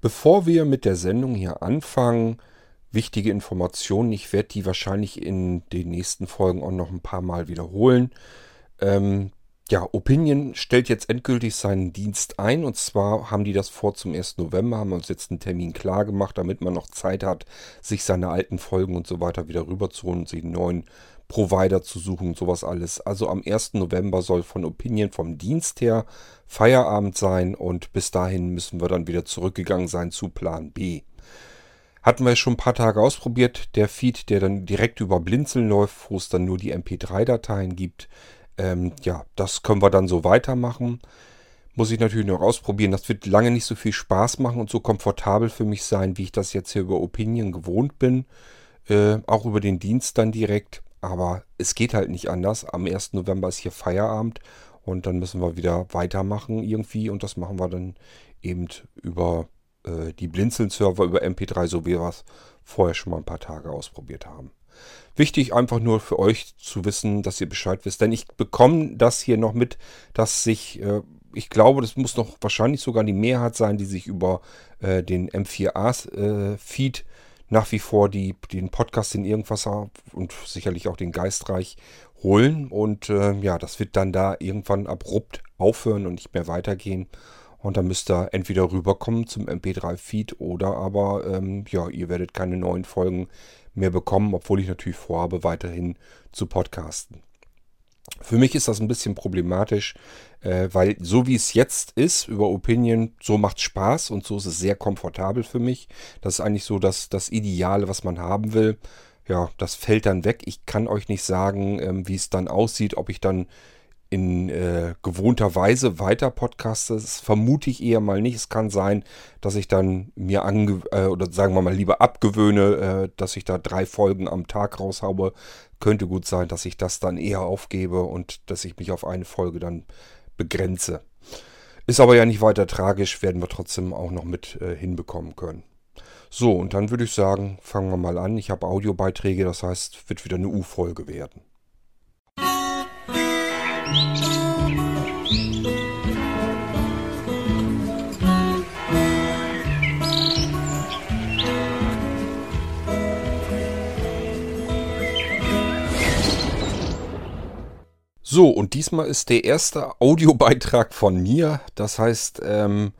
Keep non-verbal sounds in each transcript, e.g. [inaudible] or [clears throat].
Bevor wir mit der Sendung hier anfangen, wichtige Informationen. Ich werde die wahrscheinlich in den nächsten Folgen auch noch ein paar Mal wiederholen. Ähm, ja, Opinion stellt jetzt endgültig seinen Dienst ein und zwar haben die das vor zum 1. November, haben uns jetzt einen Termin klar gemacht, damit man noch Zeit hat, sich seine alten Folgen und so weiter wieder rüberzuholen und sich einen neuen Provider zu suchen und sowas alles. Also am 1. November soll von Opinion vom Dienst her Feierabend sein und bis dahin müssen wir dann wieder zurückgegangen sein zu Plan B. Hatten wir schon ein paar Tage ausprobiert. Der Feed, der dann direkt über Blinzeln läuft, wo es dann nur die MP3-Dateien gibt. Ähm, ja, das können wir dann so weitermachen. Muss ich natürlich noch ausprobieren. Das wird lange nicht so viel Spaß machen und so komfortabel für mich sein, wie ich das jetzt hier über Opinion gewohnt bin. Äh, auch über den Dienst dann direkt. Aber es geht halt nicht anders. Am 1. November ist hier Feierabend und dann müssen wir wieder weitermachen irgendwie. Und das machen wir dann eben über äh, die Blinzeln-Server, über MP3, so wie wir es vorher schon mal ein paar Tage ausprobiert haben. Wichtig einfach nur für euch zu wissen, dass ihr Bescheid wisst. Denn ich bekomme das hier noch mit, dass sich, äh, ich glaube, das muss noch wahrscheinlich sogar die Mehrheit sein, die sich über äh, den M4A-Feed äh, nach wie vor die, den Podcast in Irgendwasser und sicherlich auch den Geistreich holen. Und äh, ja, das wird dann da irgendwann abrupt aufhören und nicht mehr weitergehen. Und dann müsst ihr entweder rüberkommen zum MP3-Feed oder aber, ähm, ja, ihr werdet keine neuen Folgen mehr bekommen, obwohl ich natürlich vorhabe, weiterhin zu podcasten. Für mich ist das ein bisschen problematisch, äh, weil so wie es jetzt ist über Opinion, so macht Spaß und so ist es sehr komfortabel für mich. Das ist eigentlich so das, das Ideale, was man haben will. Ja, das fällt dann weg. Ich kann euch nicht sagen, ähm, wie es dann aussieht, ob ich dann in äh, gewohnter Weise weiter podcaste. Das vermute ich eher mal nicht. Es kann sein, dass ich dann mir ange äh, oder sagen wir mal lieber abgewöhne, äh, dass ich da drei Folgen am Tag raushaue. Könnte gut sein, dass ich das dann eher aufgebe und dass ich mich auf eine Folge dann begrenze. Ist aber ja nicht weiter tragisch, werden wir trotzdem auch noch mit äh, hinbekommen können. So, und dann würde ich sagen, fangen wir mal an. Ich habe Audiobeiträge, das heißt, wird wieder eine U-Folge werden. So, und diesmal ist der erste Audiobeitrag von mir. Das heißt, ähm,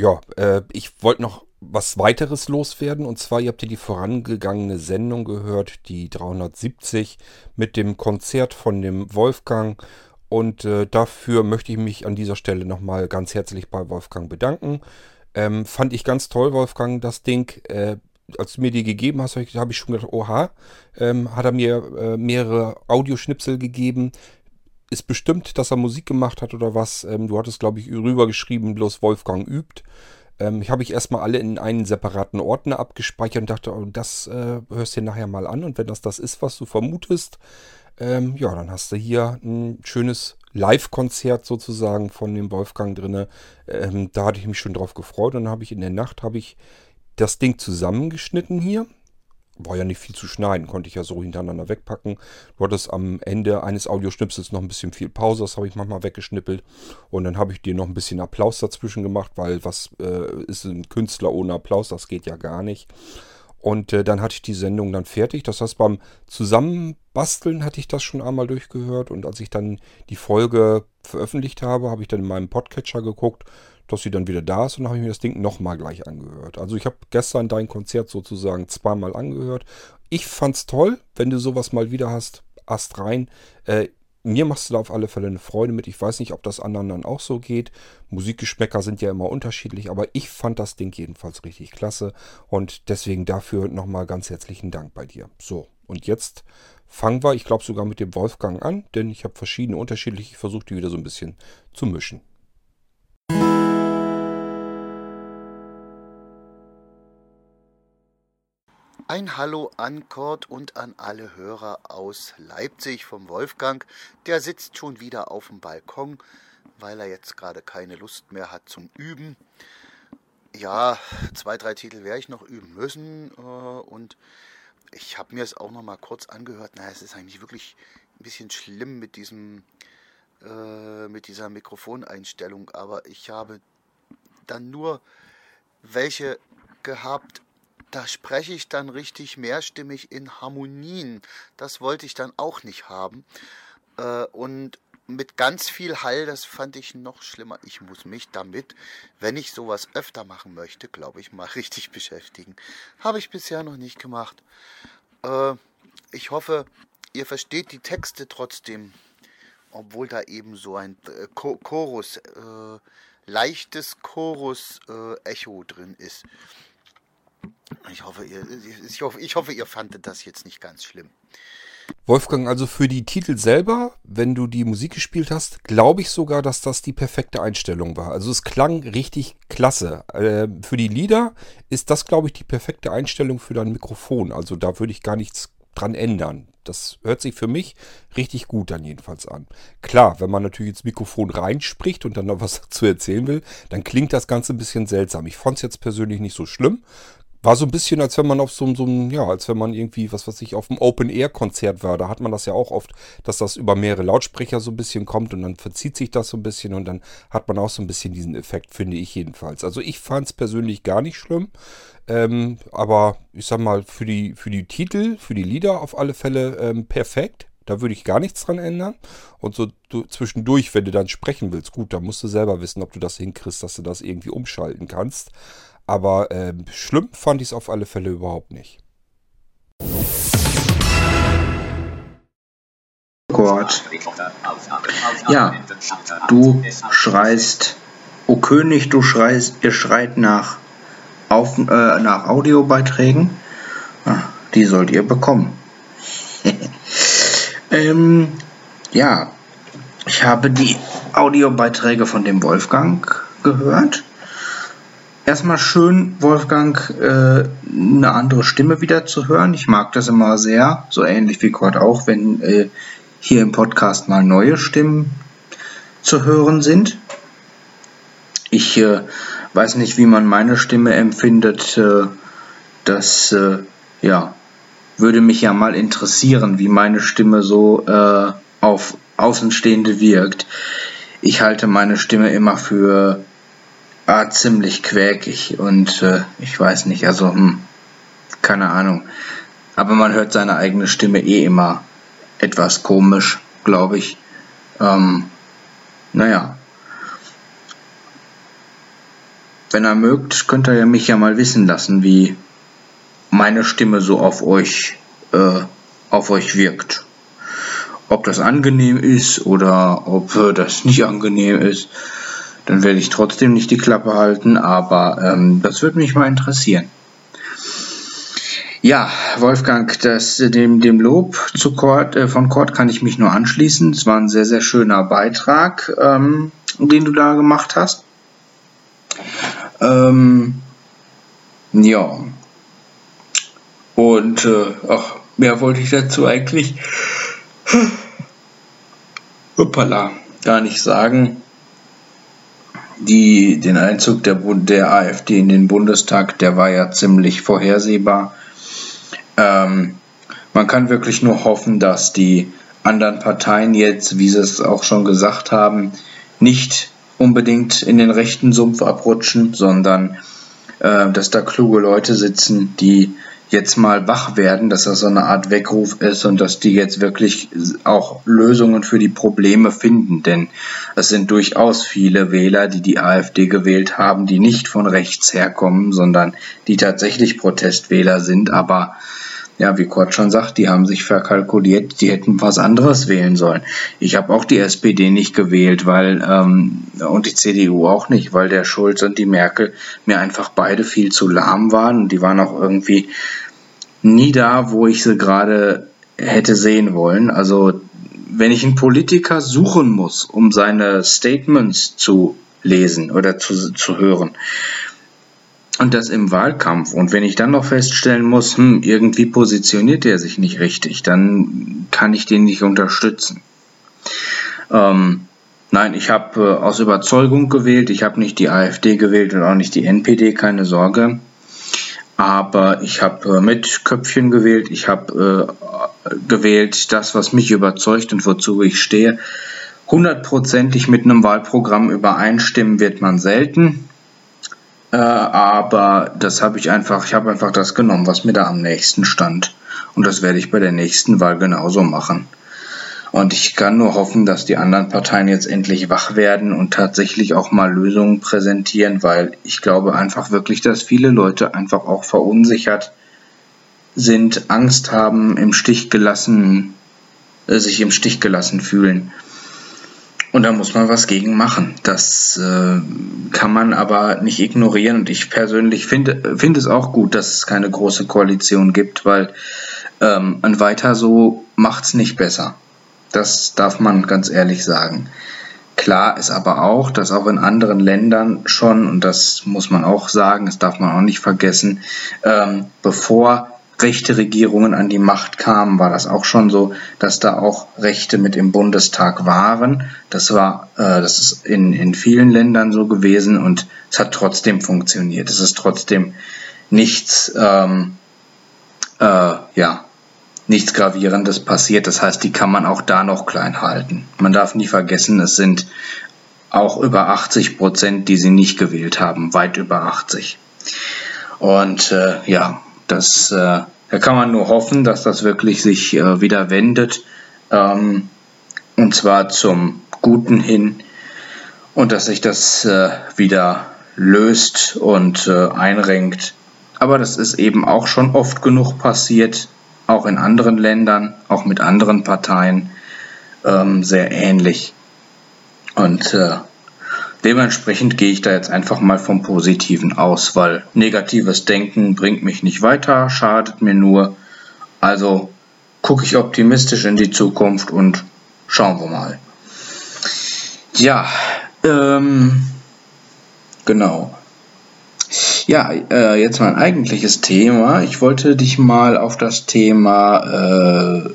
ja, äh, ich wollte noch was weiteres loswerden. Und zwar, ihr habt ja die vorangegangene Sendung gehört, die 370 mit dem Konzert von dem Wolfgang. Und äh, dafür möchte ich mich an dieser Stelle nochmal ganz herzlich bei Wolfgang bedanken. Ähm, fand ich ganz toll, Wolfgang, das Ding. Äh, als du mir die gegeben hast, habe ich schon gedacht, oha, ähm, hat er mir äh, mehrere Audioschnipsel gegeben ist bestimmt, dass er Musik gemacht hat oder was. Ähm, du hattest, glaube ich, rübergeschrieben, bloß Wolfgang übt. Ähm, ich habe ich erstmal alle in einen separaten Ordner abgespeichert und dachte, oh, das äh, hörst du dir nachher mal an. Und wenn das das ist, was du vermutest, ähm, ja, dann hast du hier ein schönes Live-Konzert sozusagen von dem Wolfgang drinne. Ähm, da hatte ich mich schon drauf gefreut und dann habe ich in der Nacht habe ich das Ding zusammengeschnitten hier war ja nicht viel zu schneiden, konnte ich ja so hintereinander wegpacken. Du hattest am Ende eines Audioschnipsels noch ein bisschen viel Pause, das habe ich manchmal weggeschnippelt. Und dann habe ich dir noch ein bisschen Applaus dazwischen gemacht, weil was äh, ist ein Künstler ohne Applaus, das geht ja gar nicht. Und äh, dann hatte ich die Sendung dann fertig. Das heißt, beim Zusammenbasteln hatte ich das schon einmal durchgehört. Und als ich dann die Folge veröffentlicht habe, habe ich dann in meinem Podcatcher geguckt dass sie dann wieder da ist und dann habe ich mir das Ding nochmal gleich angehört. Also ich habe gestern dein Konzert sozusagen zweimal angehört. Ich fand's toll, wenn du sowas mal wieder hast, Ast rein. Äh, mir machst du da auf alle Fälle eine Freude mit. Ich weiß nicht, ob das anderen dann auch so geht. Musikgeschmäcker sind ja immer unterschiedlich, aber ich fand das Ding jedenfalls richtig klasse und deswegen dafür nochmal ganz herzlichen Dank bei dir. So, und jetzt fangen wir, ich glaube sogar mit dem Wolfgang an, denn ich habe verschiedene unterschiedliche, versucht die wieder so ein bisschen zu mischen. Ein Hallo an Kurt und an alle Hörer aus Leipzig vom Wolfgang. Der sitzt schon wieder auf dem Balkon, weil er jetzt gerade keine Lust mehr hat zum Üben. Ja, zwei, drei Titel werde ich noch üben müssen äh, und ich habe mir es auch noch mal kurz angehört. Na, es ist eigentlich wirklich ein bisschen schlimm mit diesem äh, mit dieser Mikrofoneinstellung, aber ich habe dann nur welche gehabt, da spreche ich dann richtig mehrstimmig in Harmonien. Das wollte ich dann auch nicht haben. Äh, und mit ganz viel Hall, das fand ich noch schlimmer. Ich muss mich damit, wenn ich sowas öfter machen möchte, glaube ich, mal [laughs] richtig beschäftigen. Habe ich bisher noch nicht gemacht. Äh, ich hoffe, ihr versteht die Texte trotzdem, obwohl da eben so ein äh, Chorus, leichtes Chorus-Echo drin ist. Ich hoffe, ihr, ich, hoffe, ich hoffe, ihr fandet das jetzt nicht ganz schlimm. Wolfgang, also für die Titel selber, wenn du die Musik gespielt hast, glaube ich sogar, dass das die perfekte Einstellung war. Also es klang richtig klasse. Äh, für die Lieder ist das, glaube ich, die perfekte Einstellung für dein Mikrofon. Also da würde ich gar nichts dran ändern. Das hört sich für mich richtig gut dann jedenfalls an. Klar, wenn man natürlich ins Mikrofon reinspricht und dann noch was [laughs] dazu erzählen will, dann klingt das Ganze ein bisschen seltsam. Ich fand es jetzt persönlich nicht so schlimm. War so ein bisschen, als wenn man auf so, so einem, ja, als wenn man irgendwie, was weiß ich, auf einem Open-Air-Konzert war. Da hat man das ja auch oft, dass das über mehrere Lautsprecher so ein bisschen kommt und dann verzieht sich das so ein bisschen und dann hat man auch so ein bisschen diesen Effekt, finde ich jedenfalls. Also ich fand es persönlich gar nicht schlimm. Ähm, aber ich sag mal, für die, für die Titel, für die Lieder auf alle Fälle ähm, perfekt. Da würde ich gar nichts dran ändern. Und so du, zwischendurch, wenn du dann sprechen willst, gut, dann musst du selber wissen, ob du das hinkriegst, dass du das irgendwie umschalten kannst. Aber äh, schlimm fand ich es auf alle Fälle überhaupt nicht. Gott. Ja, du schreist, o König, du schreist, ihr schreit nach, auf, äh, nach Audiobeiträgen. Ah, die sollt ihr bekommen. [laughs] ähm, ja, ich habe die Audiobeiträge von dem Wolfgang gehört erstmal schön, Wolfgang, äh, eine andere Stimme wieder zu hören. Ich mag das immer sehr, so ähnlich wie Kurt auch, wenn äh, hier im Podcast mal neue Stimmen zu hören sind. Ich äh, weiß nicht, wie man meine Stimme empfindet. Äh, das, äh, ja, würde mich ja mal interessieren, wie meine Stimme so äh, auf Außenstehende wirkt. Ich halte meine Stimme immer für ah, ziemlich quäkig und äh, ich weiß nicht, also hm, keine Ahnung. Aber man hört seine eigene Stimme eh immer etwas komisch, glaube ich. Ähm, naja. Wenn er mögt, könnt ihr mich ja mal wissen lassen, wie meine Stimme so auf euch, äh, auf euch wirkt. Ob das angenehm ist oder ob äh, das nicht angenehm ist dann werde ich trotzdem nicht die Klappe halten, aber ähm, das würde mich mal interessieren. Ja, Wolfgang, das, dem, dem Lob zu Kort, äh, von Kort kann ich mich nur anschließen. Es war ein sehr, sehr schöner Beitrag, ähm, den du da gemacht hast. Ähm, ja. Und, äh, ach, mehr wollte ich dazu eigentlich, hoppala, gar nicht sagen die, den Einzug der, der AfD in den Bundestag, der war ja ziemlich vorhersehbar. Ähm, man kann wirklich nur hoffen, dass die anderen Parteien jetzt, wie sie es auch schon gesagt haben, nicht unbedingt in den rechten Sumpf abrutschen, sondern äh, dass da kluge Leute sitzen, die jetzt mal wach werden, dass das so eine Art Weckruf ist und dass die jetzt wirklich auch Lösungen für die Probleme finden. Denn es sind durchaus viele Wähler, die die AfD gewählt haben, die nicht von rechts herkommen, sondern die tatsächlich Protestwähler sind, aber ja, wie Kurt schon sagt, die haben sich verkalkuliert, die hätten was anderes wählen sollen. Ich habe auch die SPD nicht gewählt, weil ähm, und die CDU auch nicht, weil der Schulz und die Merkel mir einfach beide viel zu lahm waren die waren auch irgendwie nie da, wo ich sie gerade hätte sehen wollen. Also wenn ich einen Politiker suchen muss, um seine Statements zu lesen oder zu, zu hören, und das im Wahlkampf. Und wenn ich dann noch feststellen muss, hm, irgendwie positioniert er sich nicht richtig, dann kann ich den nicht unterstützen. Ähm, nein, ich habe äh, aus Überzeugung gewählt. Ich habe nicht die AfD gewählt und auch nicht die NPD, keine Sorge. Aber ich habe äh, mit Köpfchen gewählt. Ich habe äh, gewählt das, was mich überzeugt und wozu ich stehe. Hundertprozentig mit einem Wahlprogramm übereinstimmen wird man selten Äh, aber das habe ich einfach, ich habe einfach das genommen, was mir da am nächsten stand. Und das werde ich bei der nächsten Wahl genauso machen. Und ich kann nur hoffen, dass die anderen Parteien jetzt endlich wach werden und tatsächlich auch mal Lösungen präsentieren, weil ich glaube einfach wirklich, dass viele Leute einfach auch verunsichert sind, Angst haben, im Stich gelassen, äh, sich im Stich gelassen fühlen. Und da muss man was gegen machen. Das äh, kann man aber nicht ignorieren. Und ich persönlich finde, finde es auch gut, dass es keine große Koalition gibt, weil ähm, ein weiter so macht es nicht besser. Das darf man ganz ehrlich sagen. Klar ist aber auch, dass auch in anderen Ländern schon, und das muss man auch sagen, das darf man auch nicht vergessen, ähm, bevor rechte Regierungen an die Macht kamen, war das auch schon so, dass da auch Rechte mit im Bundestag waren. Das war, äh, das ist in, in vielen Ländern so gewesen und es hat trotzdem funktioniert. Es ist trotzdem nichts, ähm, äh, ja, nichts Gravierendes passiert. Das heißt, die kann man auch da noch klein halten. Man darf nie vergessen, es sind auch über 80 Prozent, die sie nicht gewählt haben, weit über 80. Und äh, ja, das, äh, da kann man nur hoffen, dass das wirklich sich äh, wieder wendet. Ähm, und zwar zum Guten hin. Und dass sich das äh, wieder löst und äh, einrenkt. Aber das ist eben auch schon oft genug passiert, auch in anderen Ländern, auch mit anderen Parteien, ähm, sehr ähnlich. Und äh, Dementsprechend gehe ich da jetzt einfach mal vom Positiven aus, weil negatives Denken bringt mich nicht weiter, schadet mir nur. Also gucke ich optimistisch in die Zukunft und schauen wir mal. Ja, ähm, genau. Ja, äh, jetzt mein eigentliches Thema. Ich wollte dich mal auf das Thema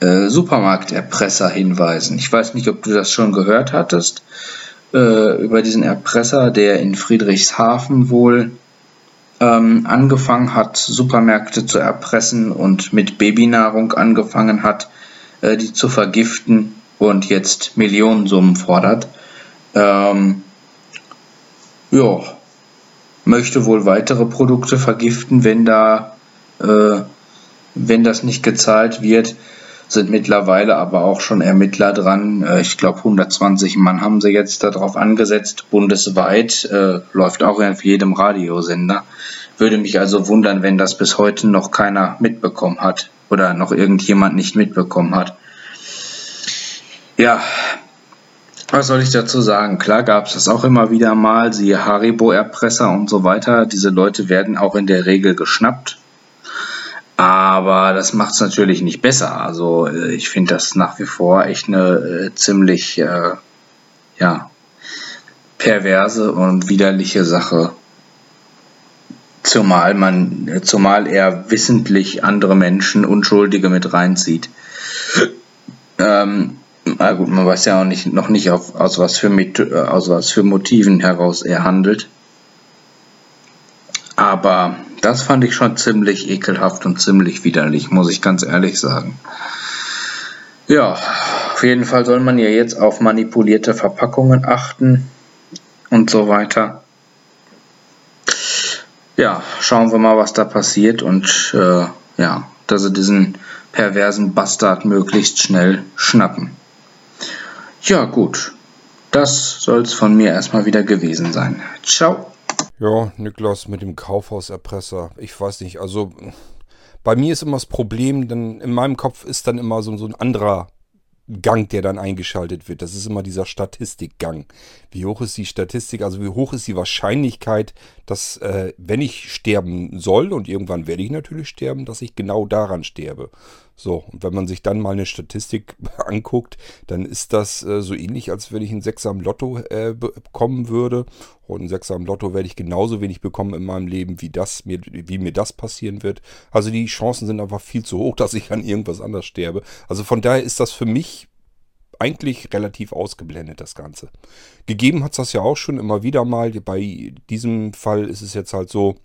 äh, äh, Supermarkterpresser hinweisen. Ich weiß nicht, ob du das schon gehört hattest äh, über diesen Erpresser, der in Friedrichshafen wohl ähm, angefangen hat, Supermärkte zu erpressen und mit Babynahrung angefangen hat, äh, die zu vergiften und jetzt Millionensummen fordert. Ähm, ja, möchte wohl weitere Produkte vergiften, wenn da, äh, wenn das nicht gezahlt wird sind mittlerweile aber auch schon Ermittler dran. Äh, ich glaube, 120 Mann haben sie jetzt darauf angesetzt. Bundesweit äh, läuft auch auf jedem Radiosender. Würde mich also wundern, wenn das bis heute noch keiner mitbekommen hat oder noch irgendjemand nicht mitbekommen hat. Ja, was soll ich dazu sagen? Klar gab es das auch immer wieder mal, siehe Haribo-Erpresser und so weiter. Diese Leute werden auch in der Regel geschnappt aber das macht es natürlich nicht besser. Also äh, ich finde das nach wie vor echt eine äh, ziemlich äh, ja, perverse und widerliche Sache. Zumal man, zumal er wissentlich andere Menschen, Unschuldige mit reinzieht. Ähm, na gut, man weiß ja auch nicht, noch nicht, auf, aus, was für, aus was für Motiven heraus er handelt. Aber das fand ich schon ziemlich ekelhaft und ziemlich widerlich, muss ich ganz ehrlich sagen. Ja, auf jeden Fall soll man ja jetzt auf manipulierte Verpackungen achten und so weiter. Ja, schauen wir mal, was da passiert und äh, ja, dass sie diesen perversen Bastard möglichst schnell schnappen. Ja, gut. Das soll es von mir erstmal wieder gewesen sein. Ciao. Ja, Niklas mit dem Kaufhauserpresser. Ich weiß nicht, also bei mir ist immer das Problem, denn in meinem Kopf ist dann immer so, so ein anderer Gang, der dann eingeschaltet wird. Das ist immer dieser Statistikgang. Wie hoch ist die Statistik, also wie hoch ist die Wahrscheinlichkeit, dass äh, wenn ich sterben soll, und irgendwann werde ich natürlich sterben, dass ich genau daran sterbe. So, und wenn man sich dann mal eine Statistik [laughs] anguckt, dann ist das äh, so ähnlich, als wenn ich einen Sechser am Lotto äh, bekommen würde. Und einen Sechser am Lotto werde ich genauso wenig bekommen in meinem Leben, wie, das mir, wie mir das passieren wird. Also die Chancen sind einfach viel zu hoch, [laughs] dass ich an irgendwas anders sterbe. Also von daher ist das für mich eigentlich relativ ausgeblendet, das Ganze. Gegeben hat es das ja auch schon immer wieder mal. Bei diesem Fall ist es jetzt halt so,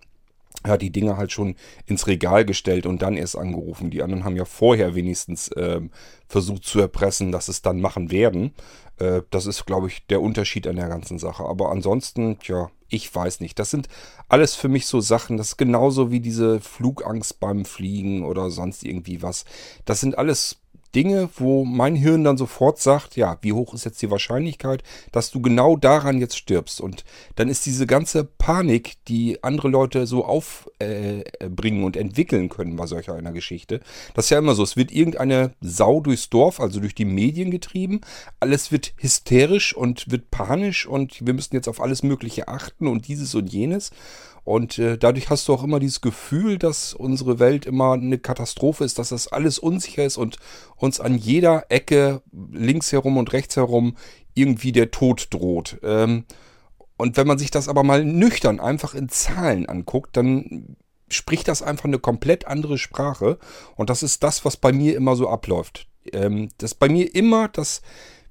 hat die Dinge halt schon ins Regal gestellt und dann erst angerufen. Die anderen haben ja vorher wenigstens ähm, versucht zu erpressen, dass es dann machen werden. Äh, das ist, glaube ich, der Unterschied an der ganzen Sache. Aber ansonsten, tja, ich weiß nicht. Das sind alles für mich so Sachen, das ist genauso wie diese Flugangst beim Fliegen oder sonst irgendwie was. Das sind alles Dinge, wo mein Hirn dann sofort sagt, ja, wie hoch ist jetzt die Wahrscheinlichkeit, dass du genau daran jetzt stirbst? Und dann ist diese ganze Panik, die andere Leute so aufbringen äh, und entwickeln können bei solcher einer Geschichte, das ist ja immer so, es wird irgendeine Sau durchs Dorf, also durch die Medien getrieben, alles wird hysterisch und wird panisch und wir müssen jetzt auf alles Mögliche achten und dieses und jenes. Und äh, dadurch hast du auch immer dieses Gefühl, dass unsere Welt immer eine Katastrophe ist, dass das alles unsicher ist und uns an jeder Ecke links herum und rechts herum irgendwie der Tod droht. Ähm, und wenn man sich das aber mal nüchtern einfach in Zahlen anguckt, dann spricht das einfach eine komplett andere Sprache. Und das ist das, was bei mir immer so abläuft. Ähm, das bei mir immer das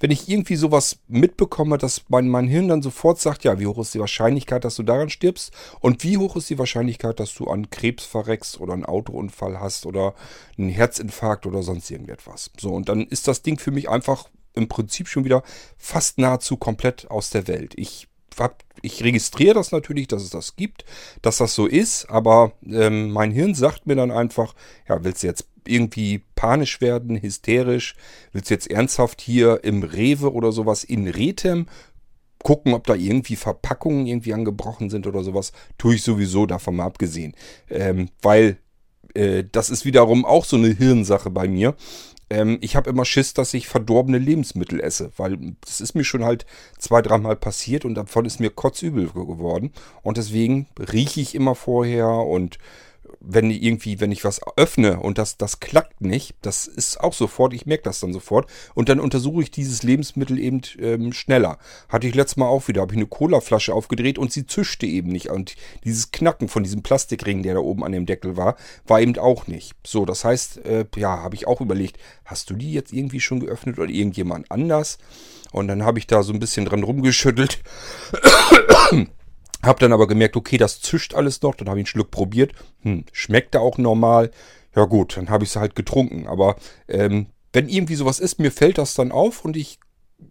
wenn ich irgendwie sowas mitbekomme, dass mein, mein Hirn dann sofort sagt, ja, wie hoch ist die Wahrscheinlichkeit, dass du daran stirbst und wie hoch ist die Wahrscheinlichkeit, dass du an Krebs verreckst oder einen Autounfall hast oder einen Herzinfarkt oder sonst irgendetwas. So, und dann ist das Ding für mich einfach im Prinzip schon wieder fast nahezu komplett aus der Welt. Ich hab, ich registriere das natürlich, dass es das gibt, dass das so ist, aber ähm, mein Hirn sagt mir dann einfach, ja, willst du jetzt irgendwie panisch werden, hysterisch, willst du jetzt ernsthaft hier im Rewe oder sowas in Rethem gucken, ob da irgendwie Verpackungen irgendwie angebrochen sind oder sowas, tue ich sowieso davon mal abgesehen. Ähm, weil äh, das ist wiederum auch so eine Hirnsache bei mir. Ähm, ich habe immer Schiss, dass ich verdorbene Lebensmittel esse, weil das ist mir schon halt zwei, dreimal passiert und davon ist mir kotzübel geworden. Und deswegen rieche ich immer vorher und wenn irgendwie, wenn ich was öffne und das, das klackt nicht, das ist auch sofort, ich merke das dann sofort und dann untersuche ich dieses Lebensmittel eben ähm, schneller. Hatte ich letztes Mal auch wieder, habe ich eine Colaflasche aufgedreht und sie zischte eben nicht und dieses Knacken von diesem Plastikring, der da oben an dem Deckel war, war eben auch nicht. So, das heißt, äh, ja, habe ich auch überlegt, hast du die jetzt irgendwie schon geöffnet oder irgendjemand anders? Und dann habe ich da so ein bisschen dran rumgeschüttelt. Hab dann aber gemerkt, okay, das zischt alles noch. Dann habe ich einen Schluck probiert. Hm, schmeckte auch normal. Ja gut, dann habe ich es halt getrunken. Aber ähm, wenn irgendwie sowas ist, mir fällt das dann auf und ich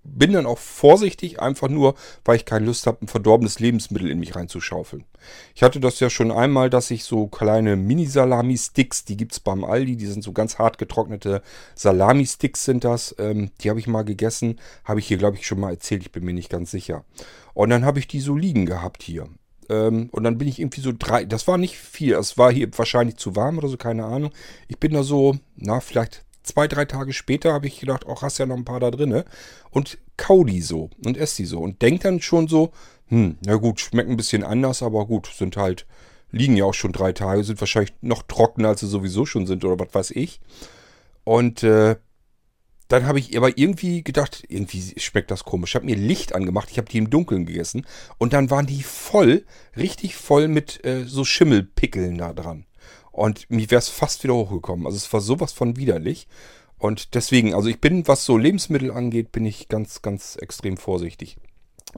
bin dann auch vorsichtig, einfach nur, weil ich keine Lust habe, ein verdorbenes Lebensmittel in mich reinzuschaufeln. Ich hatte das ja schon einmal, dass ich so kleine Mini-Salami-Sticks, die gibt es beim Aldi, die sind so ganz hart getrocknete Salami-Sticks sind das. Ähm, die habe ich mal gegessen, habe ich hier, glaube ich, schon mal erzählt, ich bin mir nicht ganz sicher. Und dann habe ich die so liegen gehabt hier. Ähm, und dann bin ich irgendwie so drei, das war nicht viel, es war hier wahrscheinlich zu warm oder so, keine Ahnung. Ich bin da so, na, vielleicht zwei, drei Tage später habe ich gedacht, ach, hast ja noch ein paar da drinne. Und kau die so und esse die so. Und denk dann schon so, hm, na gut, schmeckt ein bisschen anders, aber gut, sind halt, liegen ja auch schon drei Tage, sind wahrscheinlich noch trockener, als sie sowieso schon sind oder was weiß ich. Und äh, dann habe ich aber irgendwie gedacht, irgendwie schmeckt das komisch. Ich habe mir Licht angemacht, ich habe die im Dunkeln gegessen und dann waren die voll, richtig voll mit äh, so Schimmelpickeln da dran. Und mir wäre es fast wieder hochgekommen. Also es war sowas von widerlich. Und deswegen, also ich bin, was so Lebensmittel angeht, bin ich ganz, ganz extrem vorsichtig.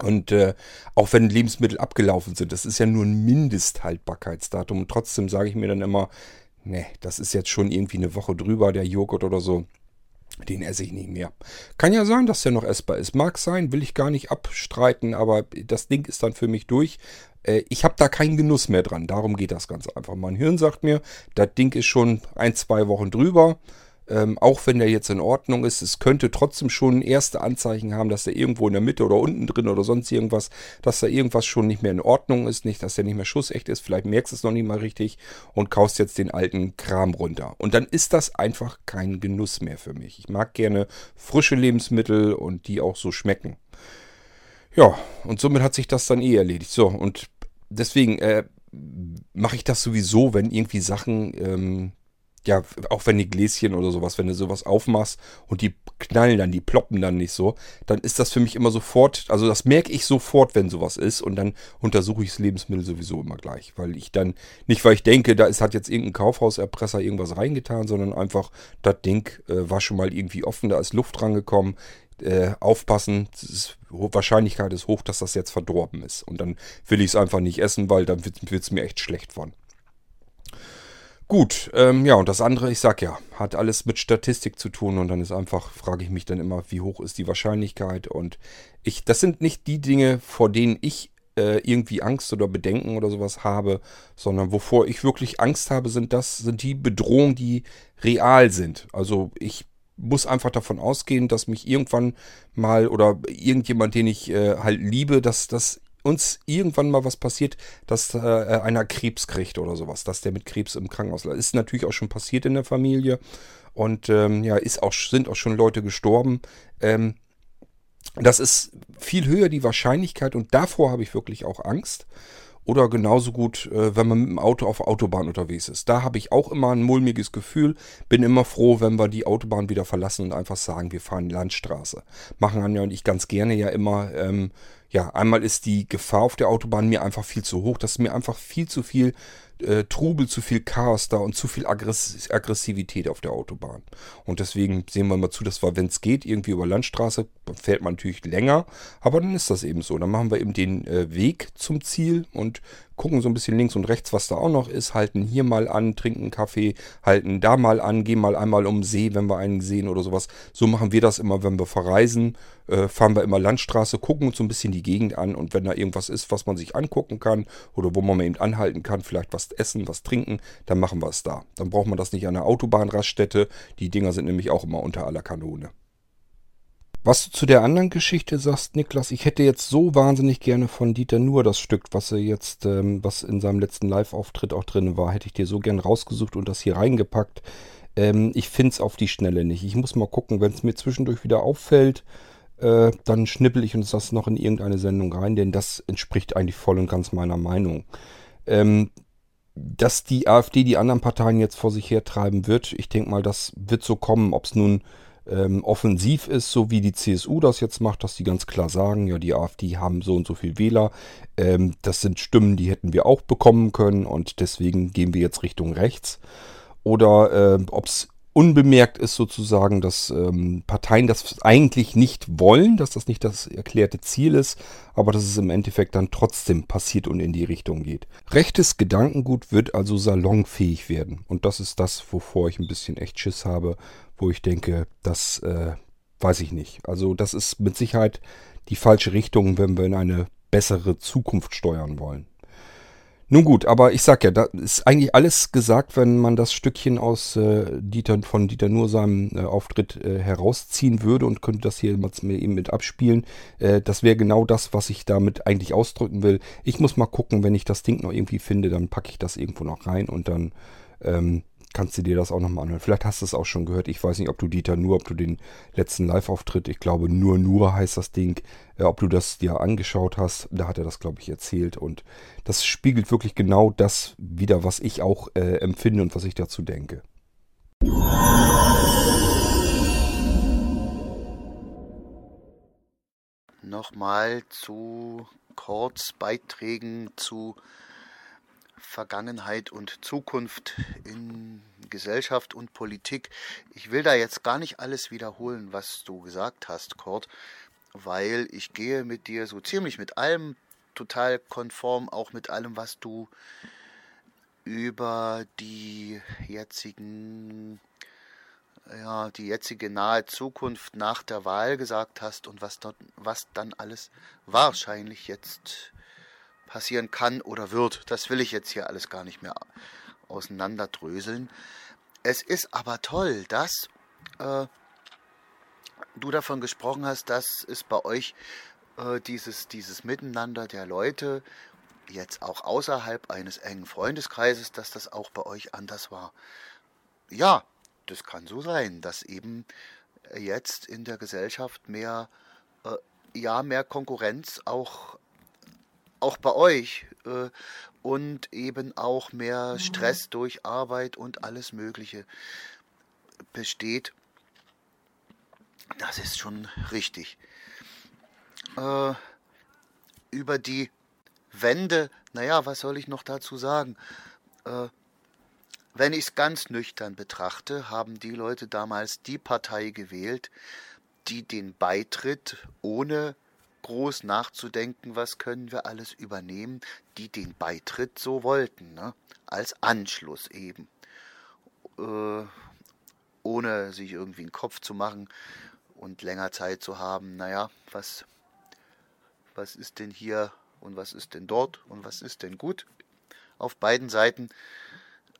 Und äh, auch wenn Lebensmittel abgelaufen sind, das ist ja nur ein Mindesthaltbarkeitsdatum. Und trotzdem sage ich mir dann immer, ne, das ist jetzt schon irgendwie eine Woche drüber, der Joghurt oder so. Den esse ich nicht mehr. Kann ja sein, dass der noch essbar ist. Mag sein, will ich gar nicht abstreiten, aber das Ding ist dann für mich durch. Äh, ich habe da keinen Genuss mehr dran. Darum geht das ganz einfach. Mein Hirn sagt mir, das Ding ist schon ein, zwei Wochen drüber. Ähm, auch wenn der jetzt in Ordnung ist, es könnte trotzdem schon erste Anzeichen haben, dass der irgendwo in der Mitte oder unten drin oder sonst irgendwas, dass da irgendwas schon nicht mehr in Ordnung ist, nicht, dass der nicht mehr schussecht ist, vielleicht merkst du es noch nicht mal richtig und kaust jetzt den alten Kram runter. Und dann ist das einfach kein Genuss mehr für mich. Ich mag gerne frische Lebensmittel und die auch so schmecken. Ja, und somit hat sich das dann eh erledigt. So, und deswegen äh, mache ich das sowieso, wenn irgendwie Sachen, ähm, ja, auch wenn die Gläschen oder sowas, wenn du sowas aufmachst und die knallen dann, die ploppen dann nicht so, dann ist das für mich immer sofort, also das merke ich sofort, wenn sowas ist und dann untersuche ich das Lebensmittel sowieso immer gleich, weil ich dann, nicht weil ich denke, da ist, hat jetzt irgendein Kaufhauserpresser irgendwas reingetan, sondern einfach, das Ding äh, war schon mal irgendwie offen, da ist Luft rangekommen, äh, aufpassen, ist, Wahrscheinlichkeit ist hoch, dass das jetzt verdorben ist. Und dann will ich es einfach nicht essen, weil dann wird es mir echt schlecht von. Gut, ähm, ja, und das andere, ich sag ja, hat alles mit Statistik zu tun und dann ist einfach, frage ich mich dann immer, wie hoch ist die Wahrscheinlichkeit und ich, das sind nicht die Dinge, vor denen ich äh, irgendwie Angst oder Bedenken oder sowas habe, sondern wovor ich wirklich Angst habe, sind das, sind die Bedrohungen, die real sind. Also ich muss einfach davon ausgehen, dass mich irgendwann mal oder irgendjemand, den ich äh, halt liebe, dass das uns irgendwann mal was passiert, dass äh, einer Krebs kriegt oder sowas, dass der mit Krebs im Krankenhaus ist natürlich auch schon passiert in der Familie und ähm, ja ist auch sind auch schon Leute gestorben. Ähm, das ist viel höher die Wahrscheinlichkeit und davor habe ich wirklich auch Angst. Oder genauso gut, äh, wenn man mit dem Auto auf Autobahn unterwegs ist. Da habe ich auch immer ein mulmiges Gefühl. Bin immer froh, wenn wir die Autobahn wieder verlassen und einfach sagen, wir fahren Landstraße. Machen Anja und ich ganz gerne ja immer. Ähm, ja, einmal ist die Gefahr auf der Autobahn mir einfach viel zu hoch. Das ist mir einfach viel zu viel äh, Trubel, zu viel Chaos da und zu viel Aggress Aggressivität auf der Autobahn. Und deswegen sehen wir mal zu, dass wir, wenn es geht, irgendwie über Landstraße, fährt man natürlich länger, aber dann ist das eben so. Dann machen wir eben den äh, Weg zum Ziel und gucken so ein bisschen links und rechts, was da auch noch ist, halten hier mal an, trinken Kaffee, halten da mal an, gehen mal einmal um See, wenn wir einen sehen oder sowas. So machen wir das immer, wenn wir verreisen. Äh, fahren wir immer Landstraße, gucken uns so ein bisschen die Gegend an und wenn da irgendwas ist, was man sich angucken kann oder wo man eben anhalten kann, vielleicht was essen, was trinken, dann machen wir es da. Dann braucht man das nicht an der Autobahnraststätte. Die Dinger sind nämlich auch immer unter aller Kanone. Was du zu der anderen Geschichte sagst, Niklas, ich hätte jetzt so wahnsinnig gerne von Dieter Nur das Stück, was er jetzt, ähm, was in seinem letzten Live-Auftritt auch drin war, hätte ich dir so gern rausgesucht und das hier reingepackt. Ähm, ich finde es auf die Schnelle nicht. Ich muss mal gucken, wenn es mir zwischendurch wieder auffällt, äh, dann schnippel ich uns das noch in irgendeine Sendung rein, denn das entspricht eigentlich voll und ganz meiner Meinung. Ähm, dass die AfD die anderen Parteien jetzt vor sich hertreiben wird, ich denke mal, das wird so kommen, ob es nun ähm, offensiv ist, so wie die CSU das jetzt macht, dass die ganz klar sagen, ja, die AfD haben so und so viel Wähler. Ähm, das sind Stimmen, die hätten wir auch bekommen können und deswegen gehen wir jetzt Richtung rechts. Oder äh, ob es unbemerkt ist sozusagen, dass ähm, Parteien das eigentlich nicht wollen, dass das nicht das erklärte Ziel ist, aber dass es im Endeffekt dann trotzdem passiert und in die Richtung geht. Rechtes Gedankengut wird also salonfähig werden und das ist das, wovor ich ein bisschen echt Schiss habe, wo ich denke, das äh, weiß ich nicht. Also das ist mit Sicherheit die falsche Richtung, wenn wir in eine bessere Zukunft steuern wollen. Nun gut, aber ich sag ja, da ist eigentlich alles gesagt, wenn man das Stückchen aus äh, Dieter, von Dieter Nur seinem äh, Auftritt äh, herausziehen würde und könnte das hier mal eben mit abspielen. Äh, das wäre genau das, was ich damit eigentlich ausdrücken will. Ich muss mal gucken, wenn ich das Ding noch irgendwie finde, dann packe ich das irgendwo noch rein und dann ähm, kannst du dir das auch nochmal anhören. Vielleicht hast du es auch schon gehört. Ich weiß nicht, ob du Dieter nur, ob du den letzten Live-Auftritt, ich glaube nur, nur heißt das Ding, äh, ob du das dir angeschaut hast. Da hat er das, glaube ich, erzählt. Und das spiegelt wirklich genau das wieder, was ich auch äh, empfinde und was ich dazu denke. Nochmal zu Kurzbeiträgen zu Vergangenheit und Zukunft in Gesellschaft und Politik. Ich will da jetzt gar nicht alles wiederholen, was du gesagt hast, Kurt, weil ich gehe mit dir so ziemlich mit allem total konform, auch mit allem, was du über die jetzigen ja, die jetzige nahe Zukunft nach der Wahl gesagt hast und was dort, was dann alles wahrscheinlich jetzt passieren kann oder wird. Das will ich jetzt hier alles gar nicht mehr auseinanderdröseln. Es ist aber toll, dass äh, du davon gesprochen hast, dass es bei euch äh, dieses, dieses Miteinander der Leute jetzt auch außerhalb eines engen Freundeskreises, dass das auch bei euch anders war. Ja, das kann so sein, dass eben jetzt in der Gesellschaft mehr, äh, ja, mehr Konkurrenz auch auch bei euch äh, und eben auch mehr. Stress durch Arbeit und alles Mögliche besteht. Das ist schon richtig. Äh, über die Wende, naja, was soll ich noch dazu sagen? Äh, wenn ich es ganz nüchtern betrachte, haben die Leute damals die Partei gewählt, die den Beitritt ohne groß nachzudenken, was können wir alles übernehmen, die den Beitritt so wollten, ne? als Anschluss eben. äh, ohne sich irgendwie einen Kopf zu machen und länger Zeit zu haben, naja, was, was ist denn hier und was ist denn dort und was ist denn gut auf beiden Seiten.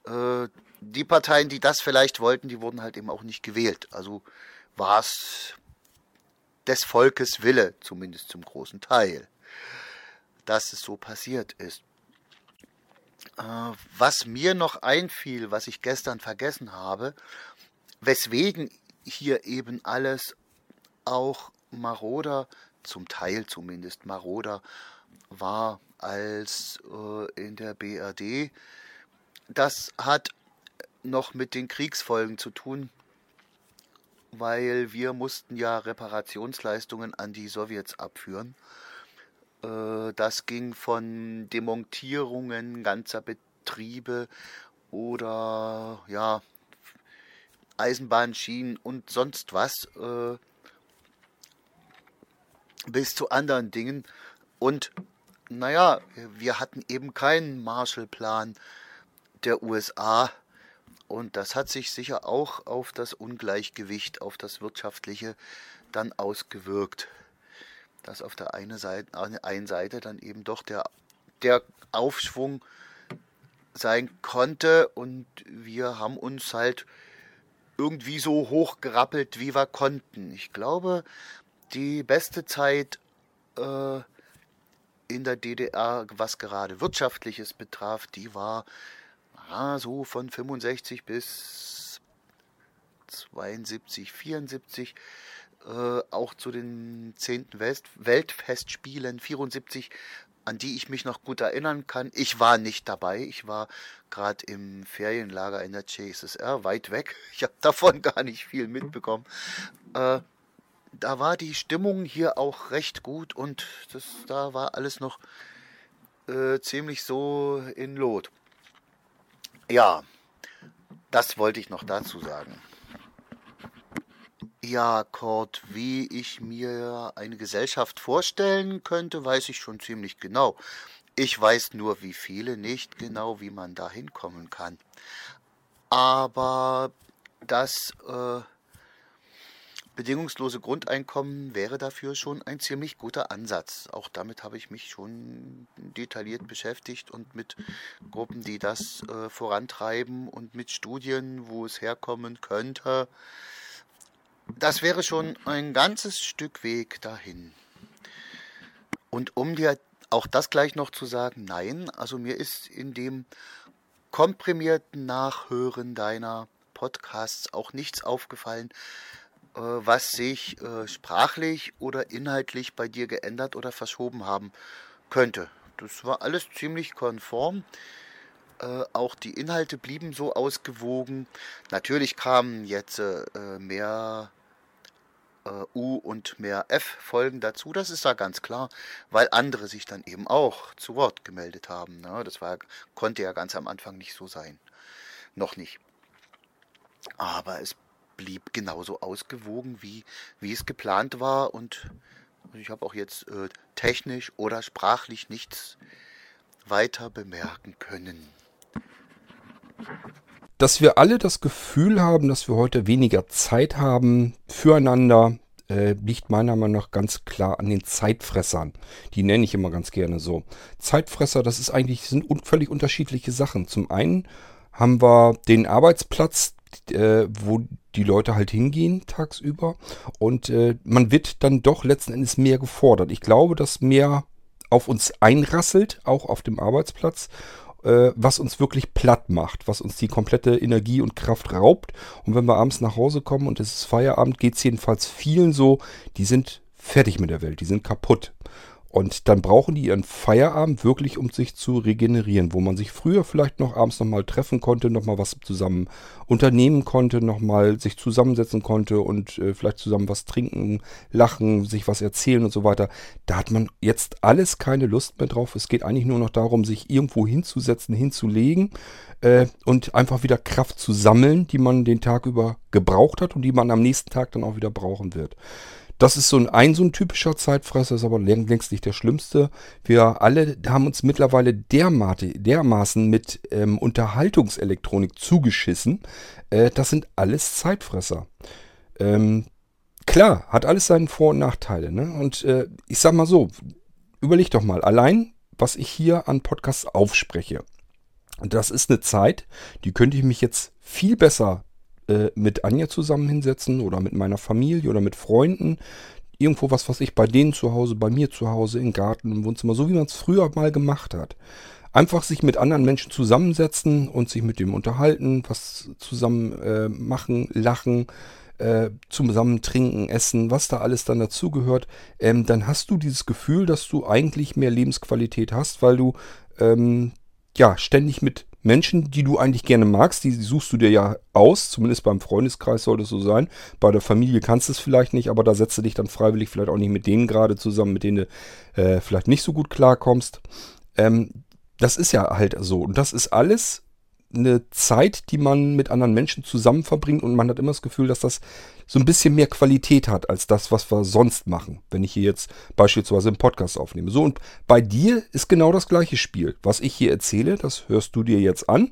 Äh, die Parteien, die das vielleicht wollten, die wurden halt eben auch nicht gewählt. Also war es des Volkes Wille, zumindest zum großen Teil, dass es so passiert ist. Äh, was mir noch einfiel, was ich gestern vergessen habe, weswegen hier eben alles auch maroder, zum Teil zumindest maroder war als äh, in der BRD. Das hat noch mit den Kriegsfolgen zu tun, weil wir mussten ja Reparationsleistungen an die Sowjets abführen. Äh, das ging von Demontierungen ganzer Betriebe oder ja Eisenbahnschienen und sonst was äh, bis zu anderen Dingen. Und naja, wir hatten eben keinen Marshallplan der USA und das hat sich sicher auch auf das Ungleichgewicht, auf das wirtschaftliche dann ausgewirkt. Dass auf der einen Seite, einen Seite dann eben doch der, der Aufschwung sein konnte und wir haben uns halt irgendwie so hochgerappelt, wie wir konnten. Ich glaube, die beste Zeit äh, in der DDR, was gerade Wirtschaftliches betraf, die war ah, so von 65 bis 72, 74, äh, auch zu den 10. Welt Weltfestspielen 74, an die ich mich noch gut erinnern kann. Ich war nicht dabei, ich war gerade im Ferienlager in der CSSR, weit weg. Ich habe davon gar nicht viel mitbekommen. Äh, da war die Stimmung hier auch recht gut und das, da war alles noch äh, ziemlich so in Lot. Ja, das wollte ich noch dazu sagen. Ja, Kurt, wie ich mir eine Gesellschaft vorstellen könnte, weiß ich schon ziemlich genau. Ich weiß nur, wie viele nicht genau, wie man da hinkommen kann. Aber das äh, bedingungslose Grundeinkommen wäre dafür schon ein ziemlich guter Ansatz. Auch damit habe ich mich schon detailliert beschäftigt und mit Gruppen, die das äh, vorantreiben und mit Studien, wo es herkommen könnte. Das wäre schon ein ganzes Stück Weg dahin. Und um dir auch das gleich noch zu sagen, nein, also mir ist in dem komprimierten Nachhören deiner Podcasts auch nichts aufgefallen, was sich äh, sprachlich oder inhaltlich bei dir geändert oder verschoben haben könnte. Das war alles ziemlich konform. Äh, auch die Inhalte blieben so ausgewogen. Natürlich kamen jetzt mehr U und mehr F-Folgen dazu. Das ist da ganz klar, weil andere sich dann eben auch zu Wort gemeldet haben. Ne? Das war, konnte ja ganz am Anfang nicht so sein. Noch nicht. Aber es blieb genauso ausgewogen, wie, wie es geplant war. Und ich habe auch jetzt äh, technisch oder sprachlich nichts weiter bemerken können. Dass wir alle das Gefühl haben, dass wir heute weniger Zeit haben füreinander, äh, liegt meiner Meinung nach ganz klar an den Zeitfressern. Die nenne ich immer ganz gerne so. Zeitfresser, das ist eigentlich sind völlig unterschiedliche Sachen. Zum einen haben wir den Arbeitsplatz, äh, wo die Leute halt hingehen tagsüber. Und äh, man wird dann doch letzten Endes mehr gefordert. Ich glaube, dass mehr auf uns einrasselt, auch auf dem Arbeitsplatz, äh, was uns wirklich platt macht, was uns die komplette Energie und Kraft raubt. Und wenn wir abends nach Hause kommen und es ist Feierabend, geht es jedenfalls vielen so, die sind fertig mit der Welt, die sind kaputt. Und dann brauchen die ihren Feierabend wirklich, um sich zu regenerieren, wo man sich früher vielleicht noch abends nochmal treffen konnte, nochmal was zusammen unternehmen konnte, nochmal sich zusammensetzen konnte und äh, vielleicht zusammen was trinken, lachen, sich was erzählen und so weiter. Da hat man jetzt alles keine Lust mehr drauf. Es geht eigentlich nur noch darum, sich irgendwo hinzusetzen, hinzulegen äh, und einfach wieder Kraft zu sammeln, die man den Tag über gebraucht hat und die man am nächsten Tag dann auch wieder brauchen wird. Das ist so ein, ein so ein typischer Zeitfresser, ist aber längst nicht der schlimmste. Wir alle haben uns mittlerweile dermaßen mit ähm, Unterhaltungselektronik zugeschissen. Äh, das sind alles Zeitfresser. Ähm, klar, hat alles seine Vor- und Nachteile. Ne? Und äh, ich sag mal so, überleg doch mal, allein was ich hier an Podcasts aufspreche. Das ist eine Zeit, die könnte ich mich jetzt viel besser äh, mit Anja zusammen hinsetzen oder mit meiner Familie oder mit Freunden. Irgendwo was, was ich bei denen zu Hause, bei mir zu Hause, im Garten, im Wohnzimmer, so wie man es früher mal gemacht hat. Einfach sich mit anderen Menschen zusammensetzen und sich mit dem unterhalten, was zusammen äh, machen, lachen, äh, zusammen trinken, essen, was da alles dann dazugehört, ähm, dann hast du dieses Gefühl, dass du eigentlich mehr Lebensqualität hast, weil du ähm, ja ständig mit Menschen, die du eigentlich gerne magst, die suchst du dir ja aus, zumindest beim Freundeskreis sollte es so sein. Bei der Familie kannst du es vielleicht nicht, aber da setzt du dich dann freiwillig vielleicht auch nicht mit denen gerade zusammen, mit denen du äh, vielleicht nicht so gut klarkommst. Ähm, das ist ja halt so. Und das ist alles eine Zeit, die man mit anderen Menschen zusammen verbringt und man hat immer das Gefühl, dass das so ein bisschen mehr Qualität hat als das, was wir sonst machen, wenn ich hier jetzt beispielsweise einen Podcast aufnehme. So, und bei dir ist genau das gleiche Spiel. Was ich hier erzähle, das hörst du dir jetzt an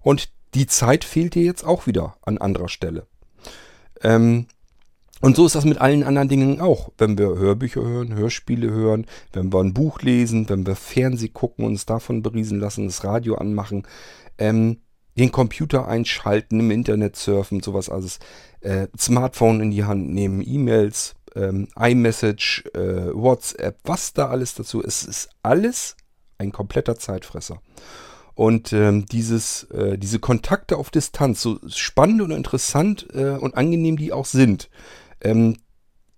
und die Zeit fehlt dir jetzt auch wieder an anderer Stelle. Ähm, und so ist das mit allen anderen Dingen auch. Wenn wir Hörbücher hören, Hörspiele hören, wenn wir ein Buch lesen, wenn wir Fernseh gucken, uns davon beriesen lassen, das Radio anmachen, ähm, den Computer einschalten, im Internet surfen, sowas alles, äh, Smartphone in die Hand nehmen, E-Mails, ähm, iMessage, äh, WhatsApp, was da alles dazu ist, ist alles ein kompletter Zeitfresser. Und ähm, dieses, äh, diese Kontakte auf Distanz, so spannend und interessant äh, und angenehm die auch sind, ähm,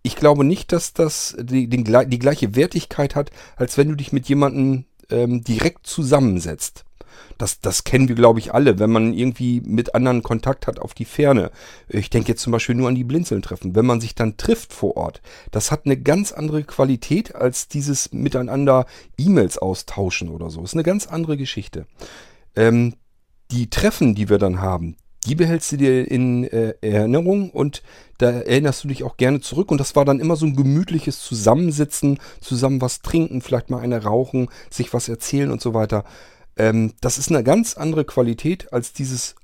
ich glaube nicht, dass das die, den, die gleiche Wertigkeit hat, als wenn du dich mit jemandem ähm, direkt zusammensetzt. Das, das kennen wir, glaube ich, alle, wenn man irgendwie mit anderen Kontakt hat auf die Ferne. Ich denke jetzt zum Beispiel nur an die Blinzeln-Treffen. Wenn man sich dann trifft vor Ort, das hat eine ganz andere Qualität als dieses miteinander E-Mails austauschen oder so. Das ist eine ganz andere Geschichte. Ähm, die Treffen, die wir dann haben, die behältst du dir in äh, Erinnerung und da erinnerst du dich auch gerne zurück. Und das war dann immer so ein gemütliches Zusammensitzen, zusammen was trinken, vielleicht mal eine rauchen, sich was erzählen und so weiter. Ähm, das ist eine ganz andere Qualität als dieses,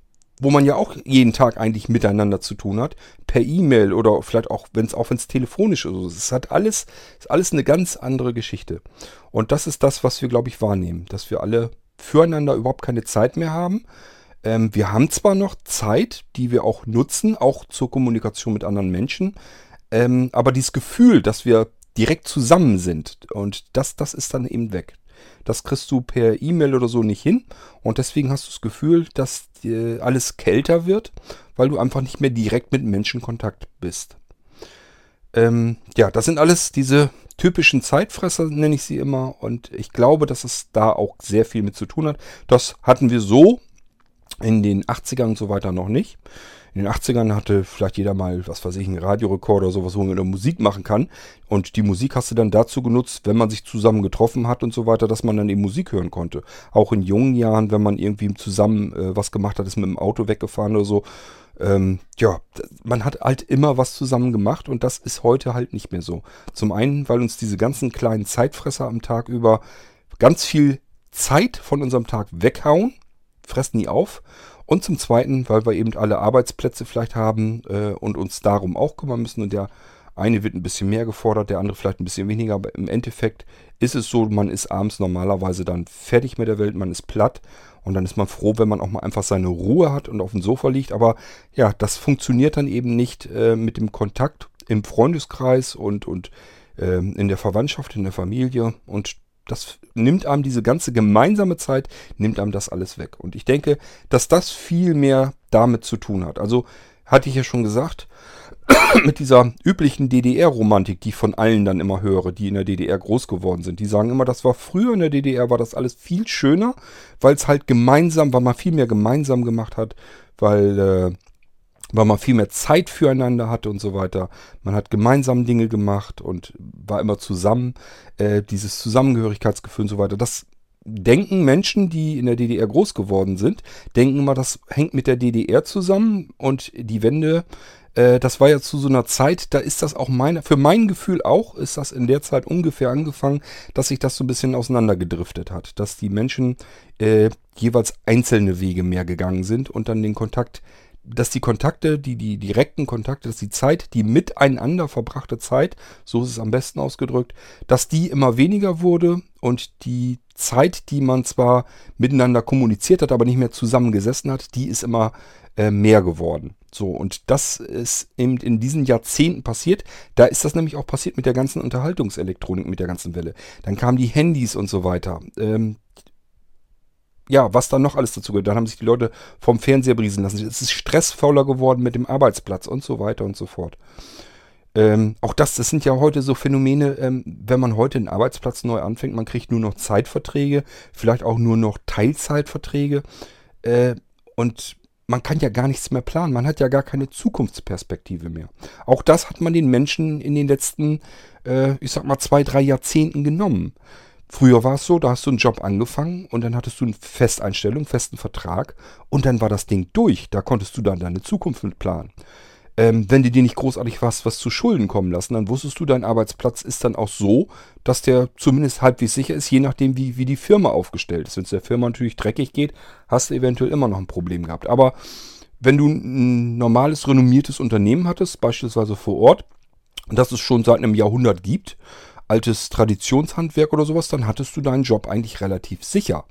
wo man ja auch jeden Tag eigentlich miteinander zu tun hat, per E-Mail oder vielleicht auch, wenn es auch wenn es telefonisch ist. Es hat alles, ist alles eine ganz andere Geschichte. Und das ist das, was wir, glaube ich, wahrnehmen, dass wir alle füreinander überhaupt keine Zeit mehr haben. Ähm, wir haben zwar noch Zeit, die wir auch nutzen, auch zur Kommunikation mit anderen Menschen, ähm, aber dieses Gefühl, dass wir direkt zusammen sind und das, das ist dann eben weg. Das kriegst du per E-Mail oder so nicht hin. Und deswegen hast du das Gefühl, dass alles kälter wird, weil du einfach nicht mehr direkt mit Menschen Kontakt bist. Ähm, ja, das sind alles diese typischen Zeitfresser, nenne ich sie immer. Und ich glaube, dass es da auch sehr viel mit zu tun hat. Das hatten wir so in den 80ern und so weiter noch nicht. In den 80ern hatte vielleicht jeder mal, was weiß ich, einen Radiorekorder oder sowas, wo man Musik machen kann. Und die Musik hast du dann dazu genutzt, wenn man sich zusammen getroffen hat und so weiter, dass man dann eben Musik hören konnte. Auch in jungen Jahren, wenn man irgendwie zusammen äh, was gemacht hat, ist mit dem Auto weggefahren oder so. Ähm, ja, man hat halt immer was zusammen gemacht und das ist heute halt nicht mehr so. Zum einen, weil uns diese ganzen kleinen Zeitfresser am Tag über ganz viel Zeit von unserem Tag weghauen, fressen die auf und zum Zweiten, weil wir eben alle Arbeitsplätze vielleicht haben äh, und uns darum auch kümmern müssen. Und der eine wird ein bisschen mehr gefordert, der andere vielleicht ein bisschen weniger. Aber im Endeffekt ist es so, man ist abends normalerweise dann fertig mit der Welt, man ist platt. Und dann ist man froh, wenn man auch mal einfach seine Ruhe hat und auf dem Sofa liegt. Aber ja, das funktioniert dann eben nicht äh, mit dem Kontakt im Freundeskreis und, und äh, in der Verwandtschaft, in der Familie. Und das nimmt einem diese ganze gemeinsame Zeit, nimmt einem das alles weg. Und ich denke, dass das viel mehr damit zu tun hat. Also hatte ich ja schon gesagt, [clears throat] mit dieser üblichen DDR-Romantik, die ich von allen dann immer höre, die in der DDR groß geworden sind. Die sagen immer, das war früher in der DDR, war das alles viel schöner, weil es halt gemeinsam, weil man viel mehr gemeinsam gemacht hat, weil äh, weil man viel mehr Zeit füreinander hatte und so weiter. Man hat gemeinsam Dinge gemacht und war immer zusammen. Äh, dieses Zusammengehörigkeitsgefühl und so weiter. Das denken Menschen, die in der DDR groß geworden sind, denken immer, das hängt mit der DDR zusammen und die Wende Äh, das war ja zu so einer Zeit, da ist das auch meine, für mein Gefühl auch, ist das in der Zeit ungefähr angefangen, dass sich das so ein bisschen auseinandergedriftet hat. Dass die Menschen äh, jeweils einzelne Wege mehr gegangen sind und dann den Kontakt dass die Kontakte, die, die direkten Kontakte, dass die Zeit, die miteinander verbrachte Zeit, so ist es am besten ausgedrückt, dass die immer weniger wurde und die Zeit, die man zwar miteinander kommuniziert hat, aber nicht mehr zusammengesessen hat, die ist immer äh, mehr geworden. So, und das ist eben in diesen Jahrzehnten passiert. Da ist das nämlich auch passiert mit der ganzen Unterhaltungselektronik, mit der ganzen Welle. Dann kamen die Handys und so weiter. Ähm, ja, was dann noch alles dazu gehört. Dann haben sich die Leute vom Fernseher briesen lassen. Es ist stressvoller geworden mit dem Arbeitsplatz und so weiter und so fort. Ähm, auch das, das sind ja heute so Phänomene, ähm, wenn man heute einen Arbeitsplatz neu anfängt, man kriegt nur noch Zeitverträge, vielleicht auch nur noch Teilzeitverträge äh, und man kann ja gar nichts mehr planen, man hat ja gar keine Zukunftsperspektive mehr. Auch das hat man den Menschen in den letzten, äh, ich sag mal, zwei, drei Jahrzehnten genommen. Früher war es so, da hast du einen Job angefangen und dann hattest du eine Festeinstellung, festen Vertrag und dann war das Ding durch. Da konntest du dann deine Zukunft mit planen. Ähm, wenn du dir nicht großartig was, was zu Schulden kommen lassen, dann wusstest du, dein Arbeitsplatz ist dann auch so, dass der zumindest halbwegs sicher ist, je nachdem, wie, wie die Firma aufgestellt ist. Wenn es der Firma natürlich dreckig geht, hast du eventuell immer noch ein Problem gehabt. Aber wenn du ein normales, renommiertes Unternehmen hattest, beispielsweise vor Ort, das es schon seit einem Jahrhundert gibt, altes Traditionshandwerk oder sowas, dann hattest du deinen Job eigentlich relativ sicher.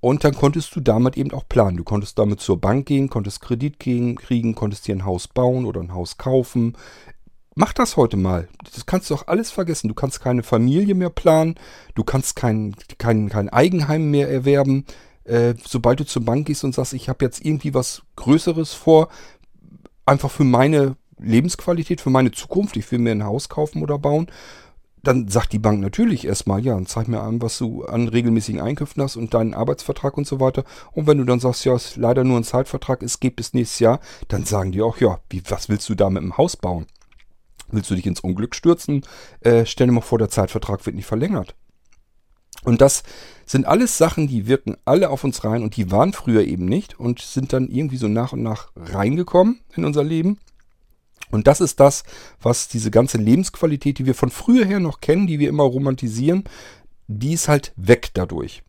Und dann konntest du damit eben auch planen. Du konntest damit zur Bank gehen, konntest Kredit kriegen, konntest dir ein Haus bauen oder ein Haus kaufen. Mach das heute mal. Das kannst du doch alles vergessen. Du kannst keine Familie mehr planen. Du kannst kein, kein, kein Eigenheim mehr erwerben. Äh, sobald du zur Bank gehst und sagst, ich habe jetzt irgendwie was Größeres vor, einfach für meine Lebensqualität, für meine Zukunft, ich will mir ein Haus kaufen oder bauen, dann sagt die Bank natürlich erstmal, ja, zeig mir an, was du an regelmäßigen Einkünften hast und deinen Arbeitsvertrag und so weiter. Und wenn du dann sagst, ja, es ist leider nur ein Zeitvertrag, es geht bis nächstes Jahr, dann sagen die auch, ja, wie, was willst du da mit dem Haus bauen? Willst du dich ins Unglück stürzen? Äh, stell dir mal vor, der Zeitvertrag wird nicht verlängert. Und das sind alles Sachen, die wirken alle auf uns rein und die waren früher eben nicht und sind dann irgendwie so nach und nach reingekommen in unser Leben. Und das ist das, was diese ganze Lebensqualität, die wir von früher her noch kennen, die wir immer romantisieren, die ist halt weg dadurch.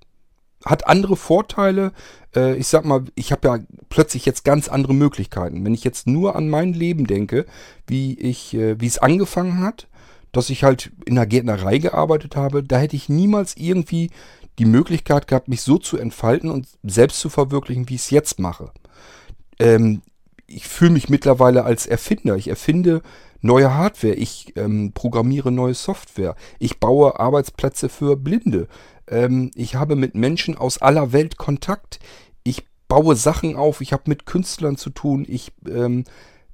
Hat andere Vorteile. Äh, ich sag mal, ich habe ja plötzlich jetzt ganz andere Möglichkeiten. Wenn ich jetzt nur an mein Leben denke, wie ich, äh, wie es angefangen hat, dass ich halt in der Gärtnerei gearbeitet habe, da hätte ich niemals irgendwie die Möglichkeit gehabt, mich so zu entfalten und selbst zu verwirklichen, wie ich es jetzt mache. Ähm, ich fühle mich mittlerweile als Erfinder. Ich erfinde neue Hardware. Ich ähm, programmiere neue Software. Ich baue Arbeitsplätze für Blinde. Ähm, ich habe mit Menschen aus aller Welt Kontakt. Ich baue Sachen auf. Ich habe mit Künstlern zu tun. Ich ähm,